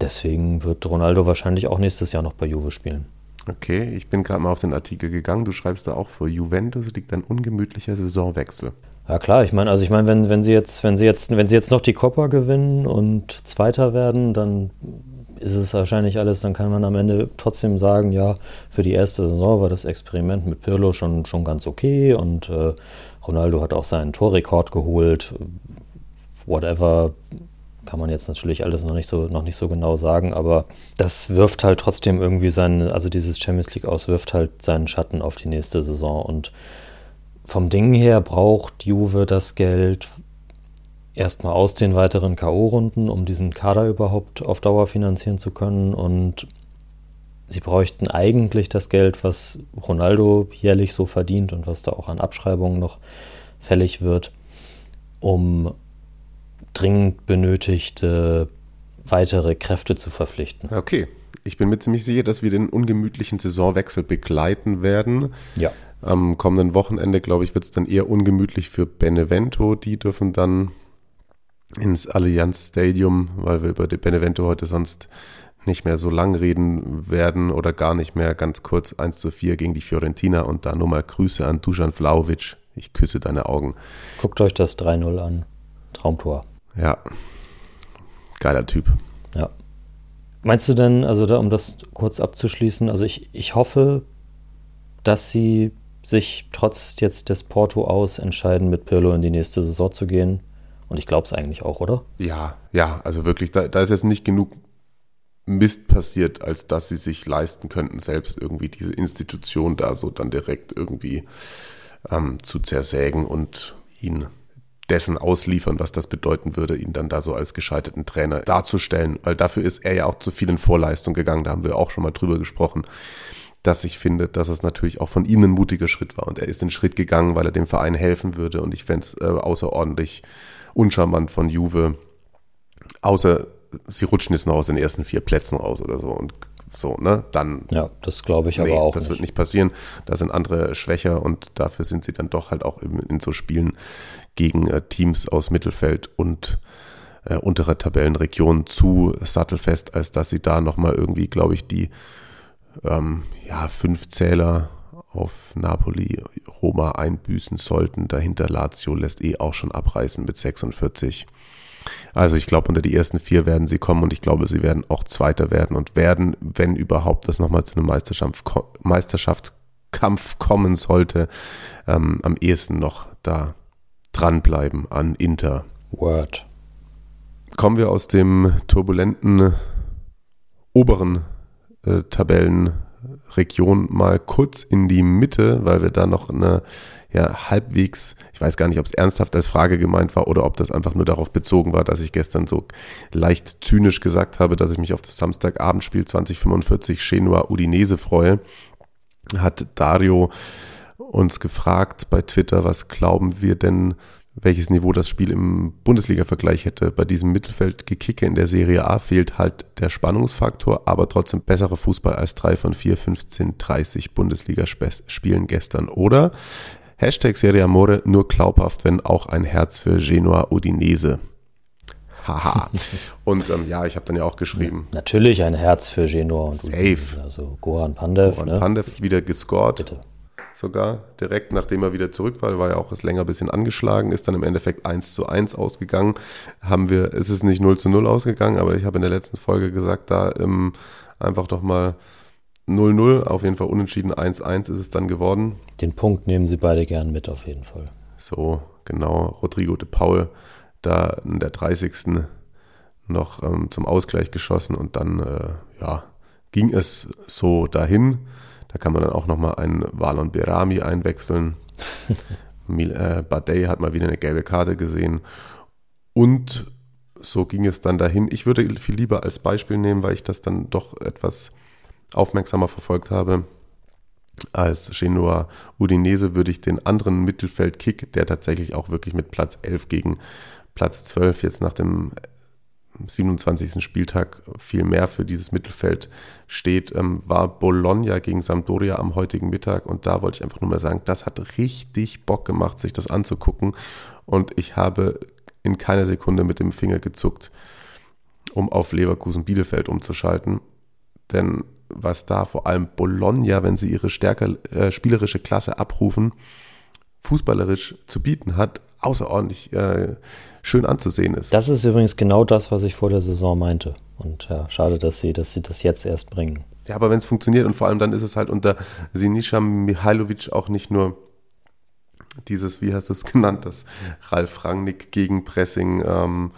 deswegen wird Ronaldo wahrscheinlich auch nächstes Jahr noch bei Juve spielen. Okay, ich bin gerade mal auf den Artikel gegangen. Du schreibst da auch vor Juventus liegt ein ungemütlicher Saisonwechsel. Ja klar, ich meine, also ich meine, wenn, wenn sie jetzt, wenn sie jetzt, wenn sie jetzt noch die Copper gewinnen und Zweiter werden, dann ist es wahrscheinlich alles, dann kann man am Ende trotzdem sagen, ja, für die erste Saison war das Experiment mit Pirlo schon, schon ganz okay und äh, Ronaldo hat auch seinen Torrekord geholt. Whatever, kann man jetzt natürlich alles noch nicht so, noch nicht so genau sagen, aber das wirft halt trotzdem irgendwie seinen, also dieses Champions League aus, wirft halt seinen Schatten auf die nächste Saison und vom Ding her braucht Juve das Geld, erstmal aus den weiteren K.O.-Runden, um diesen Kader überhaupt auf Dauer finanzieren zu können. Und sie bräuchten eigentlich das Geld, was Ronaldo jährlich so verdient und was da auch an Abschreibungen noch fällig wird, um dringend benötigte weitere Kräfte zu verpflichten. Okay. Ich bin mir ziemlich sicher, dass wir den ungemütlichen Saisonwechsel begleiten werden. Ja. Am kommenden Wochenende, glaube ich, wird es dann eher ungemütlich für Benevento. Die dürfen dann ins Allianz Stadium, weil wir über die Benevento heute sonst nicht mehr so lang reden werden oder gar nicht mehr ganz kurz 1 zu 4 gegen die Fiorentina und da nur mal Grüße an Dusan Vlaovic. Ich küsse deine Augen. Guckt euch das 3-0 an. Traumtor. Ja. Geiler Typ. Ja. Meinst du denn, also da, um das kurz abzuschließen, also ich, ich hoffe, dass sie sich trotz jetzt des Porto aus entscheiden, mit Pirlo in die nächste Saison zu gehen. Und ich glaube es eigentlich auch, oder? Ja, ja, also wirklich, da, da ist jetzt nicht genug Mist passiert, als dass sie sich leisten könnten, selbst irgendwie diese Institution da so dann direkt irgendwie ähm, zu zersägen und ihn dessen ausliefern, was das bedeuten würde, ihn dann da so als gescheiterten Trainer darzustellen, weil dafür ist er ja auch zu viel in Vorleistung gegangen, da haben wir auch schon mal drüber gesprochen, dass ich finde, dass es natürlich auch von ihm ein mutiger Schritt war und er ist den Schritt gegangen, weil er dem Verein helfen würde und ich fände es äh, außerordentlich uncharmant von Juve. Außer sie rutschen jetzt noch aus den ersten vier Plätzen raus oder so und so, ne? Dann. Ja, das glaube ich nee, aber auch. Das nicht. wird nicht passieren. Da sind andere schwächer und dafür sind sie dann doch halt auch in, in so Spielen gegen äh, Teams aus Mittelfeld und äh, untere Tabellenregionen zu sattelfest, als dass sie da nochmal irgendwie, glaube ich, die ähm, ja, fünf Zähler auf Napoli, Roma einbüßen sollten. Dahinter Lazio lässt eh auch schon abreißen mit 46. Also ich glaube, unter die ersten vier werden sie kommen und ich glaube, sie werden auch Zweiter werden und werden, wenn überhaupt das nochmal zu einem Meisterschaft, Meisterschaftskampf kommen sollte, ähm, am ehesten noch da dranbleiben an Inter. Word. Kommen wir aus dem turbulenten oberen äh, Tabellen Region mal kurz in die Mitte, weil wir da noch eine ja, halbwegs, ich weiß gar nicht, ob es ernsthaft als Frage gemeint war oder ob das einfach nur darauf bezogen war, dass ich gestern so leicht zynisch gesagt habe, dass ich mich auf das Samstagabendspiel 2045 Genua Udinese freue, hat Dario uns gefragt bei Twitter, was glauben wir denn, welches Niveau das Spiel im Bundesliga-Vergleich hätte. Bei diesem Mittelfeldgekicke in der Serie A fehlt halt der Spannungsfaktor, aber trotzdem besserer Fußball als drei von vier 15, 30 Bundesligaspielen gestern. Oder Hashtag Serie Amore nur glaubhaft, wenn auch ein Herz für Genua Udinese. Haha. und ähm, ja, ich habe dann ja auch geschrieben. Natürlich ein Herz für Genua und Safe. Udinese. Also Goran Pandev. Goran ne? Pandev wieder gescored. Bitte sogar direkt nachdem er wieder zurück war, war ja auch das länger ein bisschen angeschlagen, ist dann im Endeffekt 1 zu 1 ausgegangen. Haben wir, es ist nicht 0 zu 0 ausgegangen, aber ich habe in der letzten Folge gesagt, da ähm, einfach doch mal 0-0, auf jeden Fall unentschieden 1-1 ist es dann geworden. Den Punkt nehmen sie beide gern mit, auf jeden Fall. So, genau. Rodrigo de Paul da in der 30. noch ähm, zum Ausgleich geschossen und dann, äh, ja, ging es so dahin. Da kann man dann auch nochmal einen Valon Berami einwechseln. äh, Badei hat mal wieder eine gelbe Karte gesehen. Und so ging es dann dahin. Ich würde viel lieber als Beispiel nehmen, weil ich das dann doch etwas aufmerksamer verfolgt habe. Als Genoa Udinese würde ich den anderen Mittelfeldkick, der tatsächlich auch wirklich mit Platz 11 gegen Platz 12 jetzt nach dem 27. Spieltag viel mehr für dieses Mittelfeld steht, ähm, war Bologna gegen Sampdoria am heutigen Mittag. Und da wollte ich einfach nur mal sagen, das hat richtig Bock gemacht, sich das anzugucken. Und ich habe in keiner Sekunde mit dem Finger gezuckt, um auf Leverkusen-Bielefeld umzuschalten. Denn was da vor allem Bologna, wenn sie ihre stärker äh, spielerische Klasse abrufen, fußballerisch zu bieten hat, außerordentlich äh, schön anzusehen ist. Das ist übrigens genau das, was ich vor der Saison meinte. Und ja, schade, dass sie, dass sie das jetzt erst bringen. Ja, aber wenn es funktioniert und vor allem dann ist es halt unter Sinisha Mihailovic auch nicht nur dieses, wie hast du es genannt, das Ralf Rangnick gegen Pressing, ähm,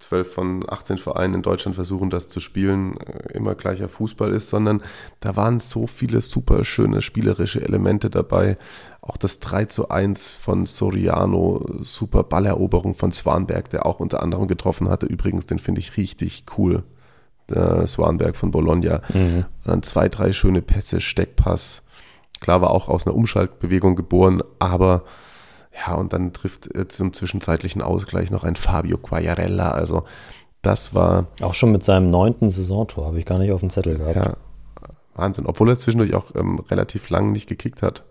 12 von 18 Vereinen in Deutschland versuchen, das zu spielen, äh, immer gleicher Fußball ist, sondern da waren so viele super schöne spielerische Elemente dabei. Auch das 3 zu 1 von Soriano, super Balleroberung von Swanberg, der auch unter anderem getroffen hatte. Übrigens, den finde ich richtig cool. Der Swanberg von Bologna. Mhm. Und dann zwei, drei schöne Pässe, Steckpass. Klar war auch aus einer Umschaltbewegung geboren, aber ja, und dann trifft zum zwischenzeitlichen Ausgleich noch ein Fabio Quagliarella. Also das war. Auch schon mit seinem neunten Saisontor, habe ich gar nicht auf dem Zettel gehabt. Ja, Wahnsinn. Obwohl er zwischendurch auch ähm, relativ lang nicht gekickt hat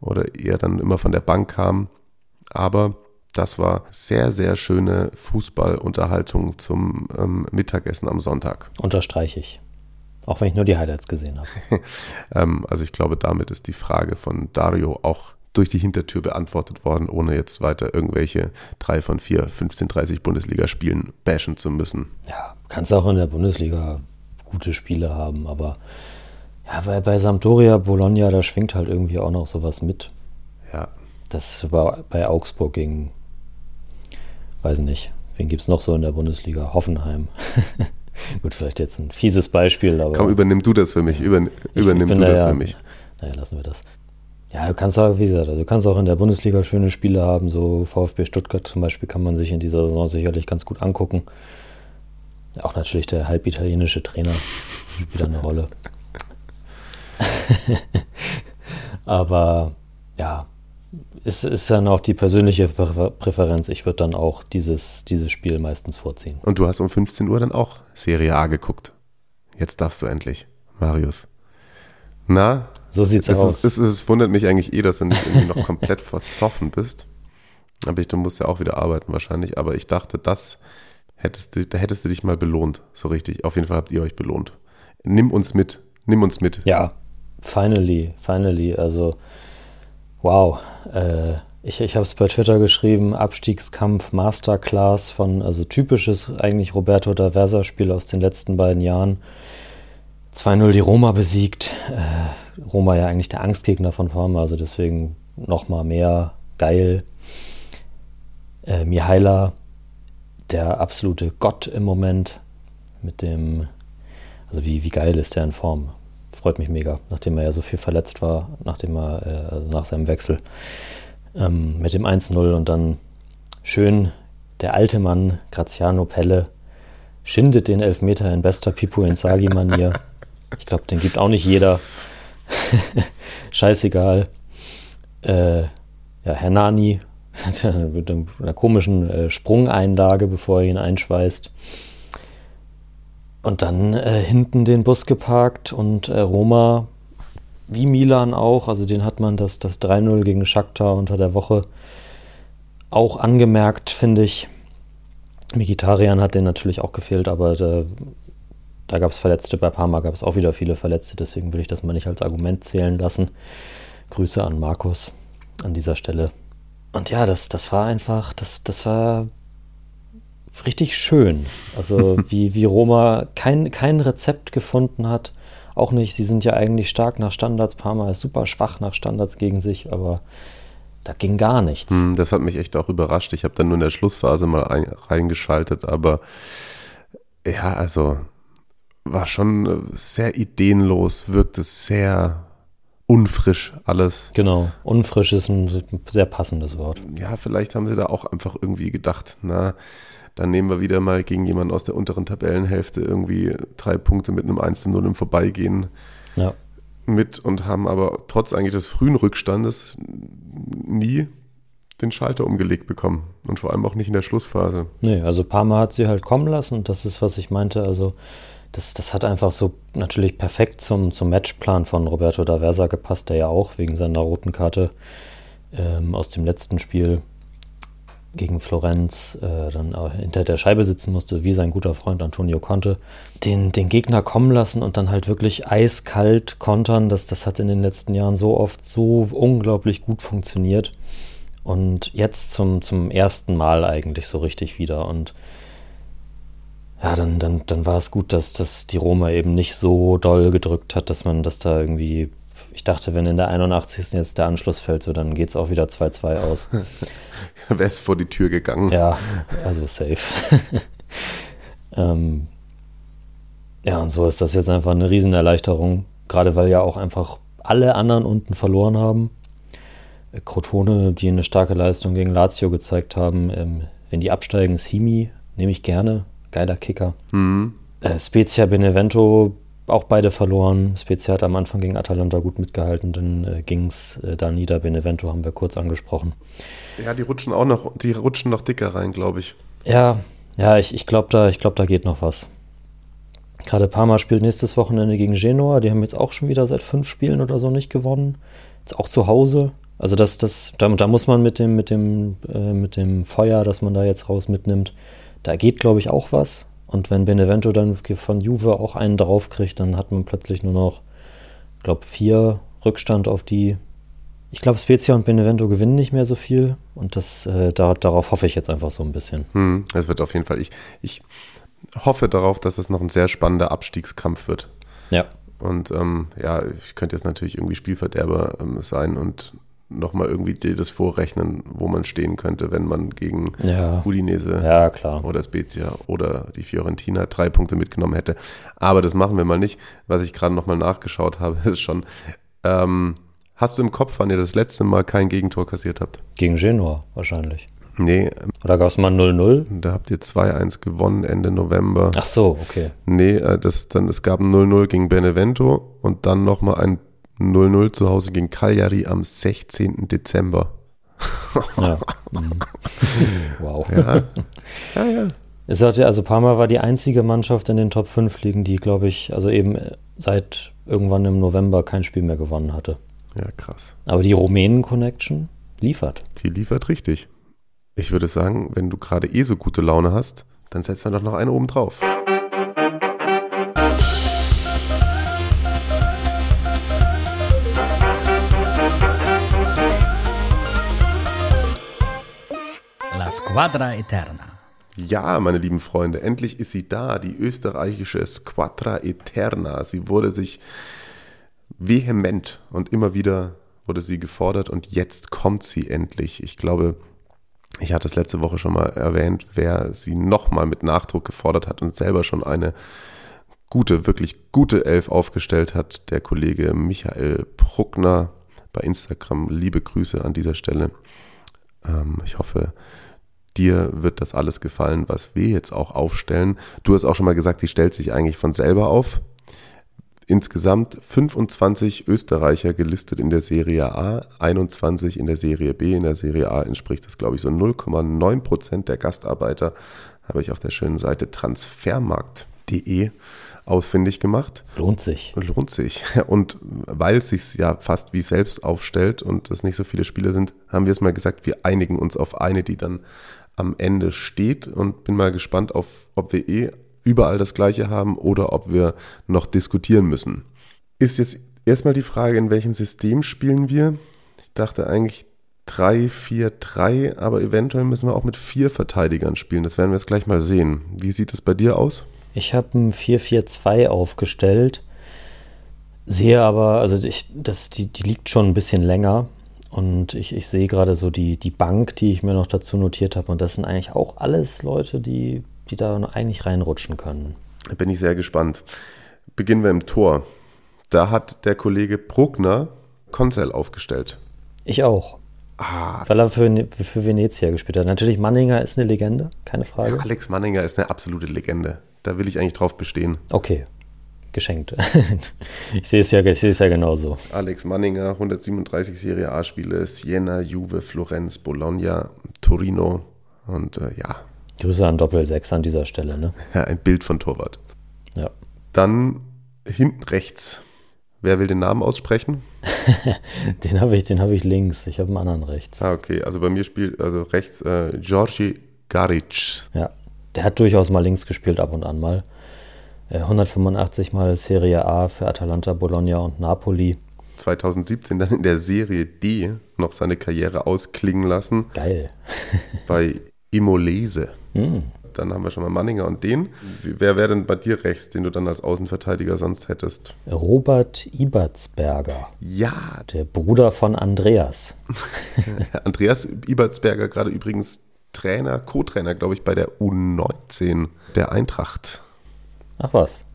oder eher dann immer von der Bank kam. Aber das war sehr, sehr schöne Fußballunterhaltung zum ähm, Mittagessen am Sonntag. Unterstreiche ich. Auch wenn ich nur die Highlights gesehen habe. ähm, also ich glaube, damit ist die Frage von Dario auch durch die Hintertür beantwortet worden, ohne jetzt weiter irgendwelche drei von vier 15-30 Bundesligaspielen bashen zu müssen. Ja, kannst auch in der Bundesliga gute Spiele haben, aber ja, bei, bei Sampdoria, Bologna, da schwingt halt irgendwie auch noch sowas mit. Ja. Das war bei Augsburg gegen, weiß nicht, wen gibt es noch so in der Bundesliga? Hoffenheim. Gut, vielleicht jetzt ein fieses Beispiel, aber. Komm, übernimm du das für mich. Über, übernimm du das ja, für mich. Naja, lassen wir das. Ja, du kannst auch, wie gesagt, also du kannst auch in der Bundesliga schöne Spiele haben. So VfB Stuttgart zum Beispiel kann man sich in dieser Saison sicherlich ganz gut angucken. Auch natürlich der halbitalienische Trainer spielt eine Rolle. Aber ja, es ist dann auch die persönliche Präferenz. Ich würde dann auch dieses, dieses Spiel meistens vorziehen. Und du hast um 15 Uhr dann auch Serie A geguckt. Jetzt darfst du endlich, Marius. Na? So sieht's es aus. Ist, es, es, wundert mich eigentlich eh, dass du nicht irgendwie noch komplett versoffen bist. Aber ich, du musst ja auch wieder arbeiten wahrscheinlich. Aber ich dachte, das hättest du, da hättest du dich mal belohnt. So richtig. Auf jeden Fall habt ihr euch belohnt. Nimm uns mit. Nimm uns mit. Ja, finally, finally. Also, wow. Äh, ich ich habe es bei Twitter geschrieben, Abstiegskampf Masterclass von, also typisches eigentlich Roberto da Versa-Spiel aus den letzten beiden Jahren. 2-0 die Roma besiegt. Äh, Roma ja eigentlich der Angstgegner von Parma, also deswegen nochmal mehr geil. Äh, Mihaila, der absolute Gott im Moment, mit dem, also wie, wie geil ist der in Form? freut mich mega, nachdem er ja so viel verletzt war, nachdem er, äh, also nach seinem Wechsel ähm, mit dem 1-0 und dann schön der alte Mann Graziano Pelle schindet den Elfmeter in bester Pipo Inzaghi-Manier. Ich glaube, den gibt auch nicht jeder. Scheißegal. Äh, ja, Hernani mit einer komischen äh, Sprungeinlage, bevor er ihn einschweißt. Und dann äh, hinten den Bus geparkt und äh, Roma, wie Milan auch, also den hat man das, das 3-0 gegen Shakhtar unter der Woche auch angemerkt, finde ich. Mikitarian hat den natürlich auch gefehlt, aber da, gab es Verletzte. Bei Parma gab es auch wieder viele Verletzte, deswegen will ich das mal nicht als Argument zählen lassen. Grüße an Markus an dieser Stelle. Und ja, das, das war einfach, das, das war richtig schön. Also wie, wie Roma kein, kein Rezept gefunden hat. Auch nicht, sie sind ja eigentlich stark nach Standards. Parma ist super schwach nach Standards gegen sich, aber da ging gar nichts. Hm, das hat mich echt auch überrascht. Ich habe dann nur in der Schlussphase mal ein, reingeschaltet, aber ja, also war schon sehr ideenlos, wirkte sehr unfrisch alles. Genau, unfrisch ist ein sehr passendes Wort. Ja, vielleicht haben sie da auch einfach irgendwie gedacht, na, dann nehmen wir wieder mal gegen jemanden aus der unteren Tabellenhälfte irgendwie drei Punkte mit einem 1 0 im Vorbeigehen. Ja mit und haben aber trotz eigentlich des frühen Rückstandes nie den Schalter umgelegt bekommen und vor allem auch nicht in der Schlussphase. Nee, also Parma hat sie halt kommen lassen und das ist, was ich meinte. Also das, das hat einfach so natürlich perfekt zum, zum Matchplan von Roberto D'Aversa gepasst, der ja auch wegen seiner roten Karte ähm, aus dem letzten Spiel gegen Florenz äh, dann hinter der Scheibe sitzen musste, wie sein guter Freund Antonio Conte, den, den Gegner kommen lassen und dann halt wirklich eiskalt kontern. Das, das hat in den letzten Jahren so oft so unglaublich gut funktioniert. Und jetzt zum, zum ersten Mal eigentlich so richtig wieder. Und ja, dann, dann, dann war es gut, dass, dass die Roma eben nicht so doll gedrückt hat, dass man das da irgendwie. Ich dachte, wenn in der 81. jetzt der Anschluss fällt, so dann geht es auch wieder 2-2 aus. wäre es vor die Tür gegangen. Ja, also safe. ähm, ja, und so ist das jetzt einfach eine Riesenerleichterung. Gerade weil ja auch einfach alle anderen unten verloren haben. Crotone, die eine starke Leistung gegen Lazio gezeigt haben. Ähm, wenn die absteigen, Simi nehme ich gerne. Geiler Kicker. Mhm. Äh, Spezia Benevento auch beide verloren. Spezia hat am Anfang gegen Atalanta gut mitgehalten, dann äh, ging es äh, da nieder. Benevento haben wir kurz angesprochen. Ja, die rutschen auch noch, die rutschen noch dicker rein, glaube ich. Ja, ja, ich, ich glaube, da, glaub, da geht noch was. Gerade Parma spielt nächstes Wochenende gegen Genoa. Die haben jetzt auch schon wieder seit fünf Spielen oder so nicht gewonnen. Jetzt auch zu Hause. Also das, das, da, da muss man mit dem, mit dem, äh, mit dem Feuer, das man da jetzt raus mitnimmt, da geht, glaube ich, auch was. Und wenn Benevento dann von Juve auch einen draufkriegt, dann hat man plötzlich nur noch, glaube vier Rückstand auf die ich glaube, Spezia und Benevento gewinnen nicht mehr so viel und das, äh, da, darauf hoffe ich jetzt einfach so ein bisschen. Hm, es wird auf jeden Fall, ich, ich hoffe darauf, dass es noch ein sehr spannender Abstiegskampf wird. Ja. Und ähm, ja, ich könnte jetzt natürlich irgendwie Spielverderber ähm, sein und nochmal irgendwie das vorrechnen, wo man stehen könnte, wenn man gegen ja. Udinese ja, klar. oder Spezia oder die Fiorentina drei Punkte mitgenommen hätte. Aber das machen wir mal nicht. Was ich gerade nochmal nachgeschaut habe, ist schon, ähm, Hast du im Kopf, wann ihr das letzte Mal kein Gegentor kassiert habt? Gegen Genua wahrscheinlich. Nee. Oder gab es mal 0-0? Da habt ihr 2-1 gewonnen Ende November. Ach so, okay. Nee, äh, das, dann, es gab ein 0-0 gegen Benevento und dann nochmal ein 0-0 zu Hause gegen Cagliari am 16. Dezember. Ja. Mhm. wow. Ja. ja, ja. Es hatte, also Parma war die einzige Mannschaft in den Top 5 Ligen, die, glaube ich, also eben seit irgendwann im November kein Spiel mehr gewonnen hatte. Ja, krass. Aber die Rumänen-Connection liefert. Sie liefert richtig. Ich würde sagen, wenn du gerade eh so gute Laune hast, dann setzen wir doch noch eine oben drauf. Squadra Eterna. Ja, meine lieben Freunde, endlich ist sie da, die österreichische Squadra Eterna. Sie wurde sich vehement und immer wieder wurde sie gefordert und jetzt kommt sie endlich. Ich glaube, ich hatte es letzte Woche schon mal erwähnt, wer sie nochmal mit Nachdruck gefordert hat und selber schon eine gute, wirklich gute Elf aufgestellt hat, der Kollege Michael Bruckner bei Instagram. Liebe Grüße an dieser Stelle. Ähm, ich hoffe, dir wird das alles gefallen, was wir jetzt auch aufstellen. Du hast auch schon mal gesagt, die stellt sich eigentlich von selber auf. Insgesamt 25 Österreicher gelistet in der Serie A, 21 in der Serie B. In der Serie A entspricht das, glaube ich, so 0,9 Prozent der Gastarbeiter. Habe ich auf der schönen Seite transfermarkt.de ausfindig gemacht. Lohnt sich. Lohnt sich. Und weil es sich ja fast wie selbst aufstellt und es nicht so viele Spieler sind, haben wir es mal gesagt, wir einigen uns auf eine, die dann am Ende steht und bin mal gespannt auf, ob wir eh überall das Gleiche haben oder ob wir noch diskutieren müssen. Ist jetzt erstmal die Frage, in welchem System spielen wir? Ich dachte eigentlich 3, 4, 3, aber eventuell müssen wir auch mit vier Verteidigern spielen. Das werden wir jetzt gleich mal sehen. Wie sieht es bei dir aus? Ich habe ein 4-4-2 aufgestellt. Sehe aber, also ich, das, die, die liegt schon ein bisschen länger. Und ich, ich sehe gerade so die, die Bank, die ich mir noch dazu notiert habe. Und das sind eigentlich auch alles Leute, die die da eigentlich reinrutschen können. Bin ich sehr gespannt. Beginnen wir im Tor. Da hat der Kollege Bruckner Konzell aufgestellt. Ich auch. Ah. Weil er für, für Venezia gespielt hat. Natürlich, Manninger ist eine Legende, keine Frage. Ja, Alex Manninger ist eine absolute Legende. Da will ich eigentlich drauf bestehen. Okay. Geschenkt. ich sehe es ja, ich sehe es ja genauso. Alex Manninger, 137 Serie A-Spiele, Siena, Juve, Florenz, Bologna, Torino und äh, ja, Grüße an Doppel-6 an dieser Stelle, ne? Ja, ein Bild von Torwart. Ja. Dann hinten rechts. Wer will den Namen aussprechen? den habe ich, hab ich links. Ich habe einen anderen rechts. Ah, okay. Also bei mir spielt also rechts äh, Georgi Garic. Ja, der hat durchaus mal links gespielt, ab und an mal. Äh, 185 Mal Serie A für Atalanta, Bologna und Napoli. 2017 dann in der Serie D noch seine Karriere ausklingen lassen. Geil. bei Imolese. Hm. Dann haben wir schon mal Manninger und den. Wer wäre denn bei dir rechts, den du dann als Außenverteidiger sonst hättest? Robert Ibertsberger. Ja. Der Bruder von Andreas. Andreas Ibertsberger, gerade übrigens Trainer, Co-Trainer, glaube ich, bei der U19 der Eintracht. Ach was.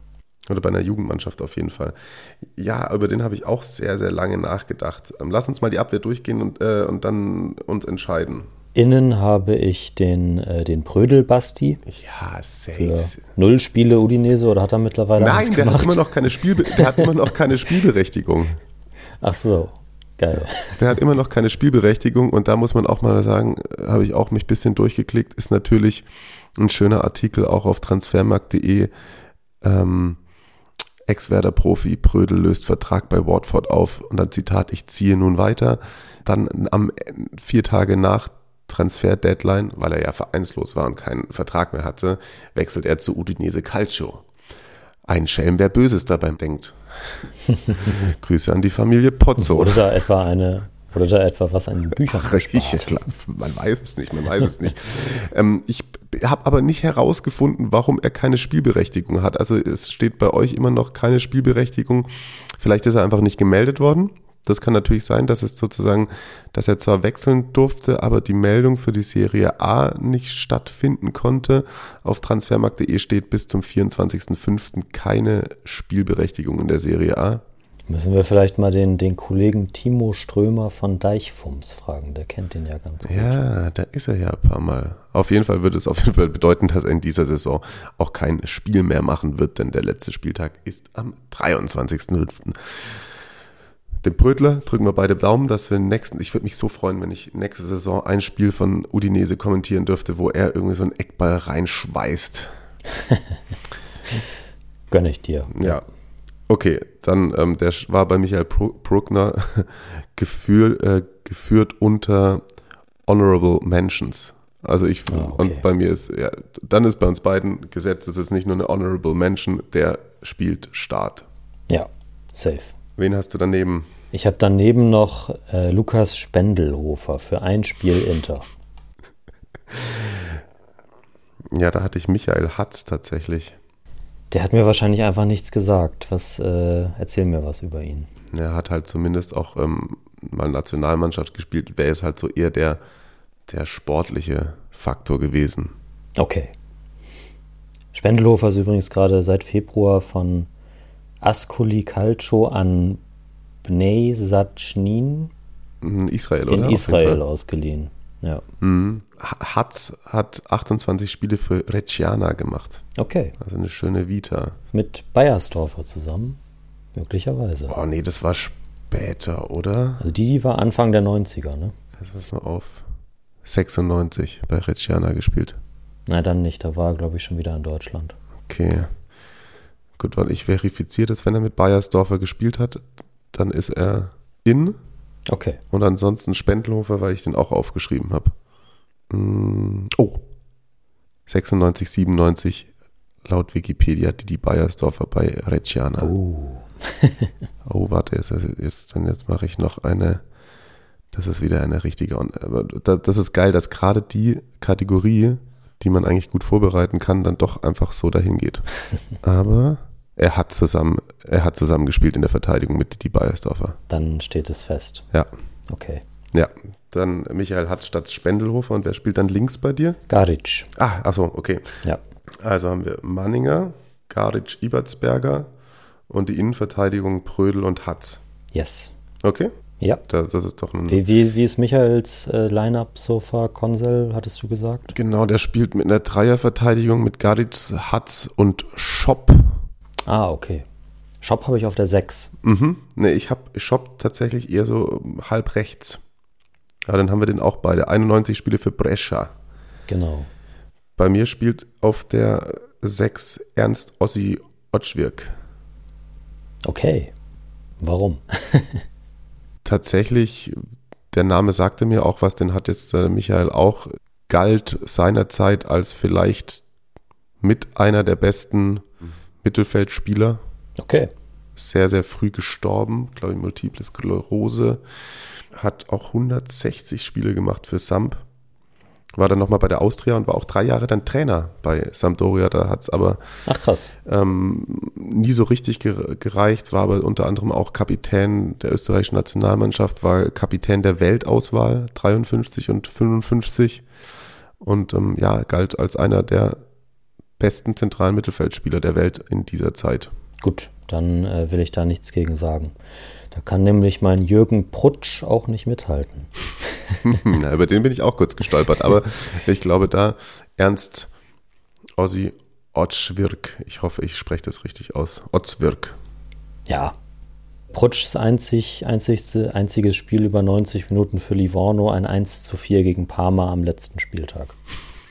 Oder bei einer Jugendmannschaft auf jeden Fall. Ja, über den habe ich auch sehr, sehr lange nachgedacht. Ähm, lass uns mal die Abwehr durchgehen und, äh, und dann uns entscheiden. Innen habe ich den, äh, den Prödel-Basti. Ja, safe. null Spiele Udinese oder hat er mittlerweile Nein, der hat, immer noch keine Spielbe der hat immer noch keine Spielberechtigung. Ach so, geil. Der hat immer noch keine Spielberechtigung und da muss man auch mal sagen, habe ich auch mich ein bisschen durchgeklickt, ist natürlich ein schöner Artikel auch auf transfermarkt.de. Ähm, Ex-Werder-Profi Prödel löst Vertrag bei Watford auf und dann Zitat, ich ziehe nun weiter. Dann am vier Tage nach Transfer-Deadline, weil er ja vereinslos war und keinen Vertrag mehr hatte, wechselt er zu Udinese Calcio. Ein Schelm, wer Böses dabei denkt. Grüße an die Familie Pozzo. Da etwa eine Wurde da etwa was an Büchern ich, Man weiß es nicht, man weiß es nicht. ähm, ich habe aber nicht herausgefunden, warum er keine Spielberechtigung hat. Also es steht bei euch immer noch keine Spielberechtigung. Vielleicht ist er einfach nicht gemeldet worden. Das kann natürlich sein, dass es sozusagen, dass er zwar wechseln durfte, aber die Meldung für die Serie A nicht stattfinden konnte. Auf transfermarkt.de steht bis zum 24.05. keine Spielberechtigung in der Serie A. Müssen wir vielleicht mal den, den Kollegen Timo Strömer von Deichfums fragen, der kennt den ja ganz gut. Ja, da ist er ja ein paar Mal. Auf jeden Fall wird es auf jeden Fall bedeuten, dass er in dieser Saison auch kein Spiel mehr machen wird, denn der letzte Spieltag ist am 23.05 dem Brötler drücken wir beide Daumen, dass wir nächsten, ich würde mich so freuen, wenn ich nächste Saison ein Spiel von Udinese kommentieren dürfte, wo er irgendwie so einen Eckball reinschweißt. Gönne ich dir. Ja. Okay, dann ähm, der war bei Michael Bruckner gefühl, äh, geführt unter Honorable Mentions. Also ich ah, okay. und bei mir ist ja, dann ist bei uns beiden gesetzt, es ist nicht nur eine Honorable Mention, der spielt Start. Ja, safe. Wen hast du daneben? Ich habe daneben noch äh, Lukas Spendelhofer für ein Spiel Inter. ja, da hatte ich Michael Hatz tatsächlich. Der hat mir wahrscheinlich einfach nichts gesagt. Was, äh, erzähl mir was über ihn. Er hat halt zumindest auch ähm, mal Nationalmannschaft gespielt. Wäre es halt so eher der, der sportliche Faktor gewesen. Okay. Spendelhofer ist übrigens gerade seit Februar von Ascoli Calcio an Bnei Sachnin In Israel, oder? in Israel ausgeliehen. Ja, Mhm. Hatz hat 28 Spiele für Reggiana gemacht. okay. Also eine schöne Vita. Mit Bayersdorfer zusammen, möglicherweise. Oh nee, das war später, oder? Also die, die war Anfang der 90er, ne? Jetzt pass mal auf. 96 bei Reggiana gespielt. Nein, dann nicht. Da war glaube ich, schon wieder in Deutschland. Okay. Gut, weil ich verifiziere das, wenn er mit Bayersdorfer gespielt hat, dann ist er in Okay. und ansonsten Spendelhofer, weil ich den auch aufgeschrieben habe. Mm, Oh. 96, 97 laut Wikipedia die die Bayersdorfer bei Reggiana. Oh. Oh, warte, jetzt, jetzt, dann jetzt mache ich noch eine. Das ist wieder eine richtige. Das ist geil, dass gerade die Kategorie, die man eigentlich gut vorbereiten kann, dann doch einfach so dahin geht. Aber er hat zusammen, er hat zusammen gespielt in der Verteidigung mit die Bayersdorfer. Dann steht es fest. Ja. Okay. Ja. Dann Michael Hatz statt Spendelhofer und wer spielt dann links bei dir? Garic. Ah, achso, okay. Ja. Also haben wir Manninger, Garic, Ibertsberger und die Innenverteidigung Prödel und Hatz. Yes. Okay? Ja. Da, das ist doch ein Wie, wie, wie ist Michaels äh, Line-Up so far? Konsel, hattest du gesagt? Genau, der spielt mit einer Dreierverteidigung mit Garitz, Hatz und Schopp. Ah, okay. Shop habe ich auf der 6. Mhm. Ne, ich habe Schopp tatsächlich eher so halb rechts. Aber dann haben wir den auch beide. 91 Spiele für Brescia. Genau. Bei mir spielt auf der 6 Ernst Ossi Otschwirk. Okay. Warum? Tatsächlich, der Name sagte mir auch was, den hat jetzt äh, Michael auch, galt seinerzeit als vielleicht mit einer der besten Mittelfeldspieler Okay. sehr, sehr früh gestorben, glaube ich, Multiple Sklerose. Hat auch 160 Spiele gemacht für Samp. War dann nochmal bei der Austria und war auch drei Jahre dann Trainer bei Sampdoria. Da hat es aber Ach krass. ähm, nie so richtig ger- gereicht, war aber unter anderem auch Kapitän der österreichischen Nationalmannschaft, war Kapitän der Weltauswahl 53 und 55 und ähm, ja, galt als einer der besten zentralen Mittelfeldspieler der Welt in dieser Zeit. Gut, dann äh, will ich da nichts gegen sagen. Da kann nämlich mein Jürgen Prutsch auch nicht mithalten. Na, über den bin ich auch kurz gestolpert, aber ich glaube da Ernst Ossi Otschwirk, ich hoffe, ich spreche das richtig aus, Otzwirk. Ja. Prutschs einzig, einzigste, einziges Spiel über 90 Minuten für Livorno, ein 1 zu 4 gegen Parma am letzten Spieltag.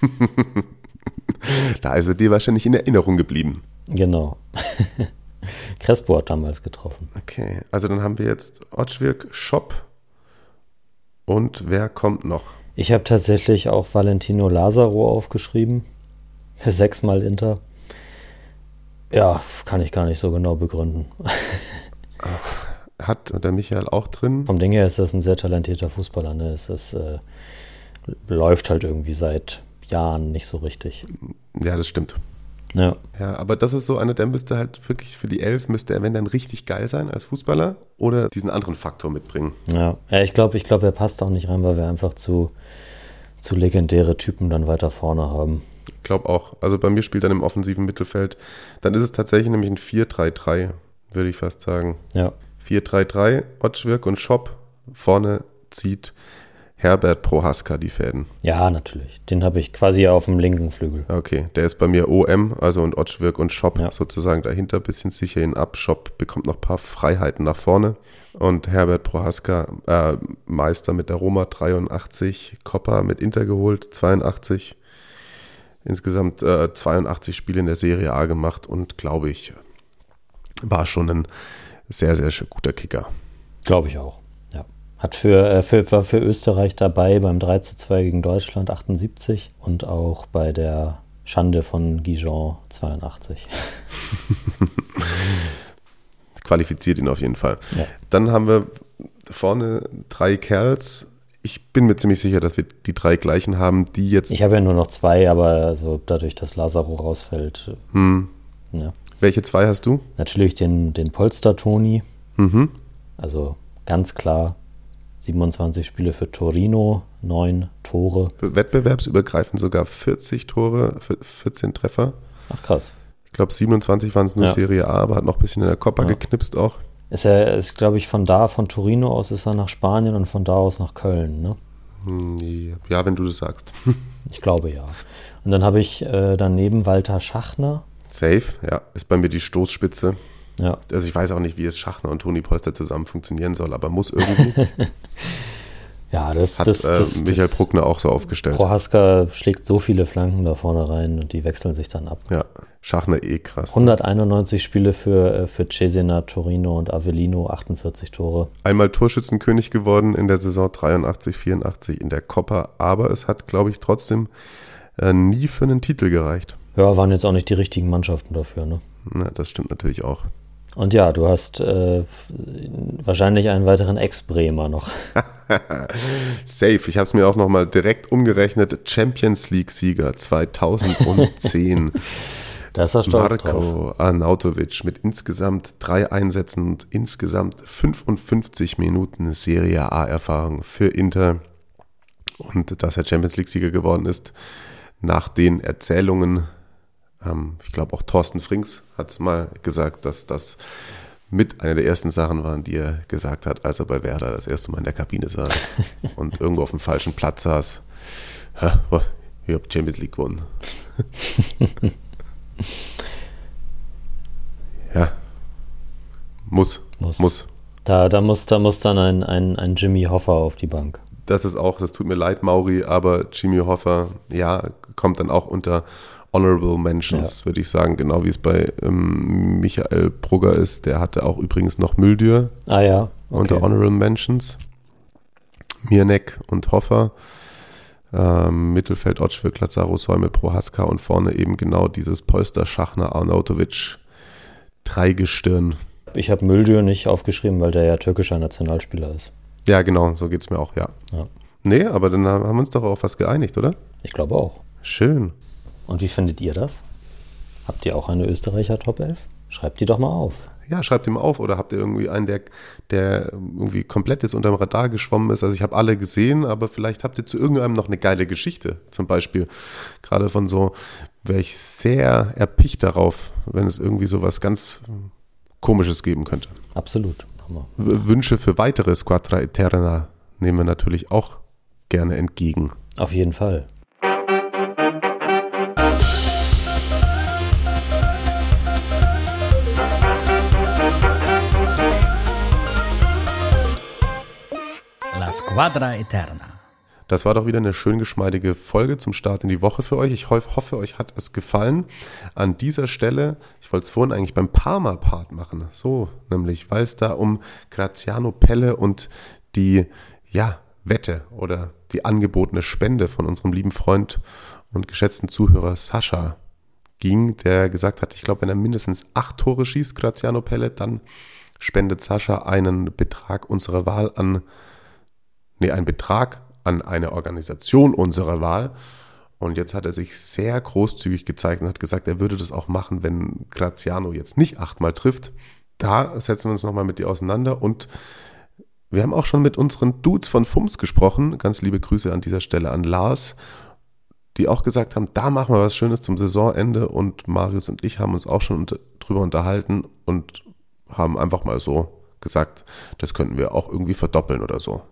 Da ist er dir wahrscheinlich in Erinnerung geblieben. Genau. Crespo hat damals getroffen. Okay, also dann haben wir jetzt Otschwirk, Schopp und wer kommt noch? Ich habe tatsächlich auch Valentino Lazaro aufgeschrieben. Sechsmal Inter. Ja, kann ich gar nicht so genau begründen. Hat der Michael auch drin? Vom Ding her ist das ein sehr talentierter Fußballer. Ne? Es ist, äh, läuft halt irgendwie seit Jahren nicht so richtig. Ja, das stimmt. Ja, Ja, aber das ist so einer, der müsste halt wirklich für die Elf, müsste er, wenn dann richtig geil sein als Fußballer oder diesen anderen Faktor mitbringen. ja. ja ich glaube, ich glaub, er passt auch nicht rein, weil wir einfach zu, zu legendäre Typen dann weiter vorne haben. Ich glaube auch. Also bei mir spielt er im offensiven Mittelfeld. Dann ist es tatsächlich nämlich ein 4-3-3, würde ich fast sagen. Ja, 4-3-3, Otschwirk und Schopp. Vorne zieht Herbert Prohaska die Fäden. ja, natürlich. Den habe ich quasi auf dem linken Flügel. Okay, der ist bei mir OM, also und Otschwirk und Schopp Ja. sozusagen dahinter, bisschen sicher ihn ab. Schopp bekommt noch ein paar Freiheiten nach vorne. Und Herbert Prohaska, äh, Meister mit der Roma 83, Kopper mit Inter geholt 82. Insgesamt äh, 82 Spiele in der Serie A gemacht und glaube ich, war schon ein sehr, sehr guter Kicker. Glaube ich auch. Hat für, äh, für, war für Österreich dabei beim 3 zu 2 gegen Deutschland 78 und auch bei der Schande von Gijon 82. Qualifiziert ihn auf jeden Fall. Ja. Dann haben wir vorne drei Kerls. Ich bin mir ziemlich sicher, dass wir die drei gleichen haben, die jetzt. Ich habe ja nur noch zwei, aber also dadurch, dass Lazaro rausfällt, Hm, ja. welche zwei hast du? natürlich den, den Polster-Toni, Mhm. also ganz klar 27 Spiele für Torino, 9 Tore. Wettbewerbsübergreifend sogar 40 Tore, 14 Treffer. Ach krass. Ich glaube 27 waren es nur Ja. Serie A, aber hat noch ein bisschen in der Coppa Ja. geknipst auch. Ist er, ist, glaube ich, von da, von Torino aus ist er nach Spanien und von da aus nach Köln, ne? Hm, Ja, wenn du das sagst. Ich glaube ja. Und dann habe ich äh, daneben Walter Schachner. Safe, ja, ist bei mir die Stoßspitze. Ja, Also ich weiß auch nicht, wie es Schachner und Toni Polster zusammen funktionieren soll, aber muss irgendwie. ja das, Hat das, äh, das, Michael das Bruckner auch so aufgestellt. Prohaska schlägt so viele Flanken da vorne rein und die wechseln sich dann ab. Ja, Schachner eh krass. 191 Spiele für, äh, für Cesena, Torino und Avellino, 48 Tore. Einmal Torschützenkönig geworden in der Saison 83, 84 in der Coppa, aber es hat, glaube ich, trotzdem äh, nie für einen Titel gereicht. Ja, waren jetzt auch nicht die richtigen Mannschaften dafür, ne? Na, das stimmt natürlich auch. Und ja, du hast äh, wahrscheinlich einen weiteren Ex-Bremer noch. Safe, ich habe es mir auch nochmal direkt umgerechnet. Champions League-Sieger 2010. Da ist er stolz drauf. Marko Arnautovic mit insgesamt drei Einsätzen und insgesamt 55 Minuten Serie A-Erfahrung für Inter. Und dass er Champions League-Sieger geworden ist, nach den Erzählungen, ähm, ich glaube auch Thorsten Frings hat es mal gesagt, dass das mit einer der ersten Sachen waren, die er gesagt hat, als er bei Werder das erste Mal in der Kabine saß und irgendwo auf dem falschen Platz saß. Oh, ich habe Champions League gewonnen. ja. Muss. Muss. Muss. Da, da, muss, da muss dann ein, ein, ein Jimmy Hoffa auf die Bank. Das ist auch, das tut mir leid, Mauri, aber Jimmy Hoffa, ja, kommt dann auch unter Honorable Mentions, würde ich sagen, genau wie es bei ähm, Michael Brugger ist. Der hatte auch übrigens noch Müldür Ah ja, unter okay. Honorable Mentions. Mirnek und Hoffer. Ähm, Mittelfeld Otschwik, Lazaro, Säumel, Prohaska und vorne eben genau dieses Polster, Schachner, Arnautovic, Dreigestirn. Ich habe Müldür nicht aufgeschrieben, weil der ja türkischer Nationalspieler ist. Ja, genau, so geht es mir auch, ja. Ja. Nee, aber dann haben wir uns doch auf was geeinigt, oder? Ich glaube auch. Schön. Und wie findet ihr das? Habt ihr auch eine Österreicher Top 11? Schreibt die doch mal auf. Ja, schreibt ihm auf oder habt ihr irgendwie einen, der, der irgendwie komplett jetzt unterm Radar geschwommen ist? Also ich habe alle gesehen, aber vielleicht habt ihr zu irgendeinem noch eine geile Geschichte. Zum Beispiel gerade von so, wäre ich sehr erpicht darauf, wenn es irgendwie so was ganz Komisches geben könnte. Absolut. Hammer. Wünsche für weitere Squadra Eterna nehmen wir natürlich auch gerne entgegen. Auf jeden Fall. Squadra Eterna. Das war doch wieder eine schön geschmeidige Folge zum Start in die Woche für euch. Ich hoff- hoffe, euch hat es gefallen. An dieser Stelle, ich wollte es vorhin eigentlich beim Parma-Part machen. So, nämlich, weil es da um Graziano Pelle und die, ja, Wette oder die angebotene Spende von unserem lieben Freund und geschätzten Zuhörer Sascha ging, der gesagt hat, ich glaube, wenn er mindestens acht Tore schießt, Graziano Pelle, dann spendet Sascha einen Betrag unserer Wahl an nee, einen Betrag an eine Organisation unserer Wahl. Und jetzt hat er sich sehr großzügig gezeigt und hat gesagt, er würde das auch machen, wenn Graziano jetzt nicht achtmal trifft. Da setzen wir uns nochmal mit dir auseinander und wir haben auch schon mit unseren Dudes von FUMS gesprochen. Ganz liebe Grüße an dieser Stelle an Lars, die auch gesagt haben, da machen wir was Schönes zum Saisonende und Marius und ich haben uns auch schon drüber unterhalten und haben einfach mal so gesagt, das könnten wir auch irgendwie verdoppeln oder so.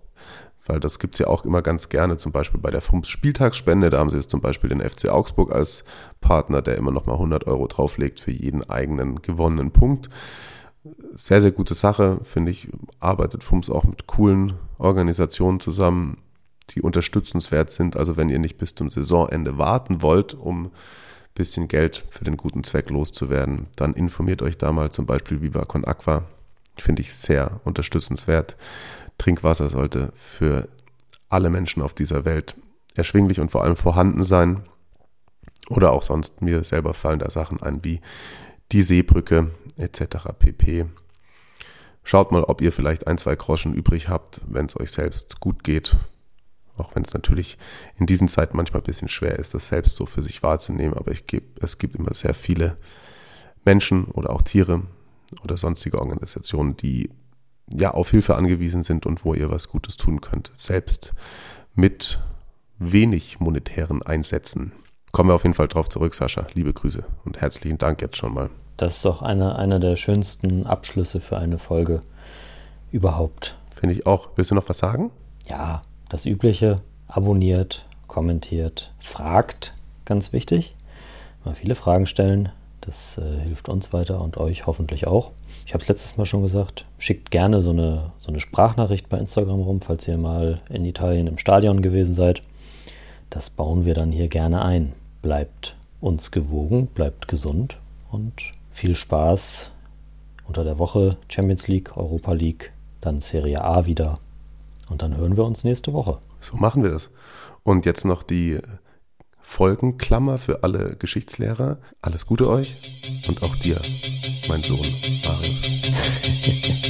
Weil das gibt es ja auch immer ganz gerne, zum Beispiel bei der FUMS Spieltagsspende. Da haben sie jetzt zum Beispiel den FC Augsburg als Partner, der immer noch mal 100 Euro drauflegt für jeden eigenen gewonnenen Punkt. Sehr, sehr gute Sache, finde ich. Arbeitet FUMS auch mit coolen Organisationen zusammen, die unterstützenswert sind. Also wenn ihr nicht bis zum Saisonende warten wollt, um ein bisschen Geld für den guten Zweck loszuwerden, dann informiert euch da mal zum Beispiel Viva Aqua. Finde ich sehr unterstützenswert. Trinkwasser sollte für alle Menschen auf dieser Welt erschwinglich und vor allem vorhanden sein. Oder auch sonst mir selber fallen da Sachen ein wie die Seebrücke etc. pp. Schaut mal, ob ihr vielleicht ein, zwei Groschen übrig habt, wenn es euch selbst gut geht. Auch wenn es natürlich in diesen Zeiten manchmal ein bisschen schwer ist, das selbst so für sich wahrzunehmen. Aber ich geb, es gibt immer sehr viele Menschen oder auch Tiere oder sonstige Organisationen, die ja auf Hilfe angewiesen sind und wo ihr was Gutes tun könnt. Selbst mit wenig monetären Einsätzen. kommen wir auf jeden Fall drauf zurück, Sascha. Liebe Grüße und herzlichen Dank jetzt schon mal. Das ist doch einer eine der schönsten Abschlüsse für eine Folge überhaupt. Finde ich auch. Willst du noch was sagen? Ja, das Übliche. Abonniert, kommentiert, fragt, ganz wichtig. Mal viele Fragen stellen. Das äh, hilft uns weiter und euch hoffentlich auch. Ich habe es letztes Mal schon gesagt. Schickt gerne so eine, so eine Sprachnachricht bei Instagram rum, falls ihr mal in Italien im Stadion gewesen seid. Das bauen wir dann hier gerne ein. Bleibt uns gewogen, bleibt gesund und viel Spaß unter der Woche Champions League, Europa League, dann Serie A wieder. Und dann hören wir uns nächste Woche. So machen wir das. Und jetzt noch die Folgenklammer für alle Geschichtslehrer. Alles Gute euch und auch dir, mein Sohn Marius.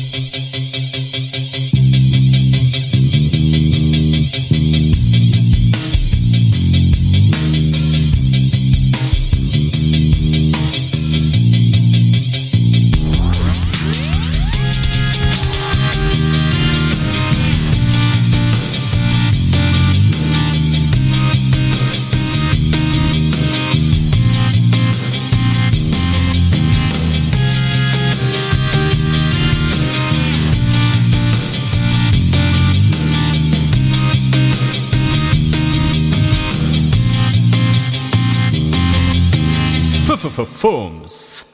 Fums.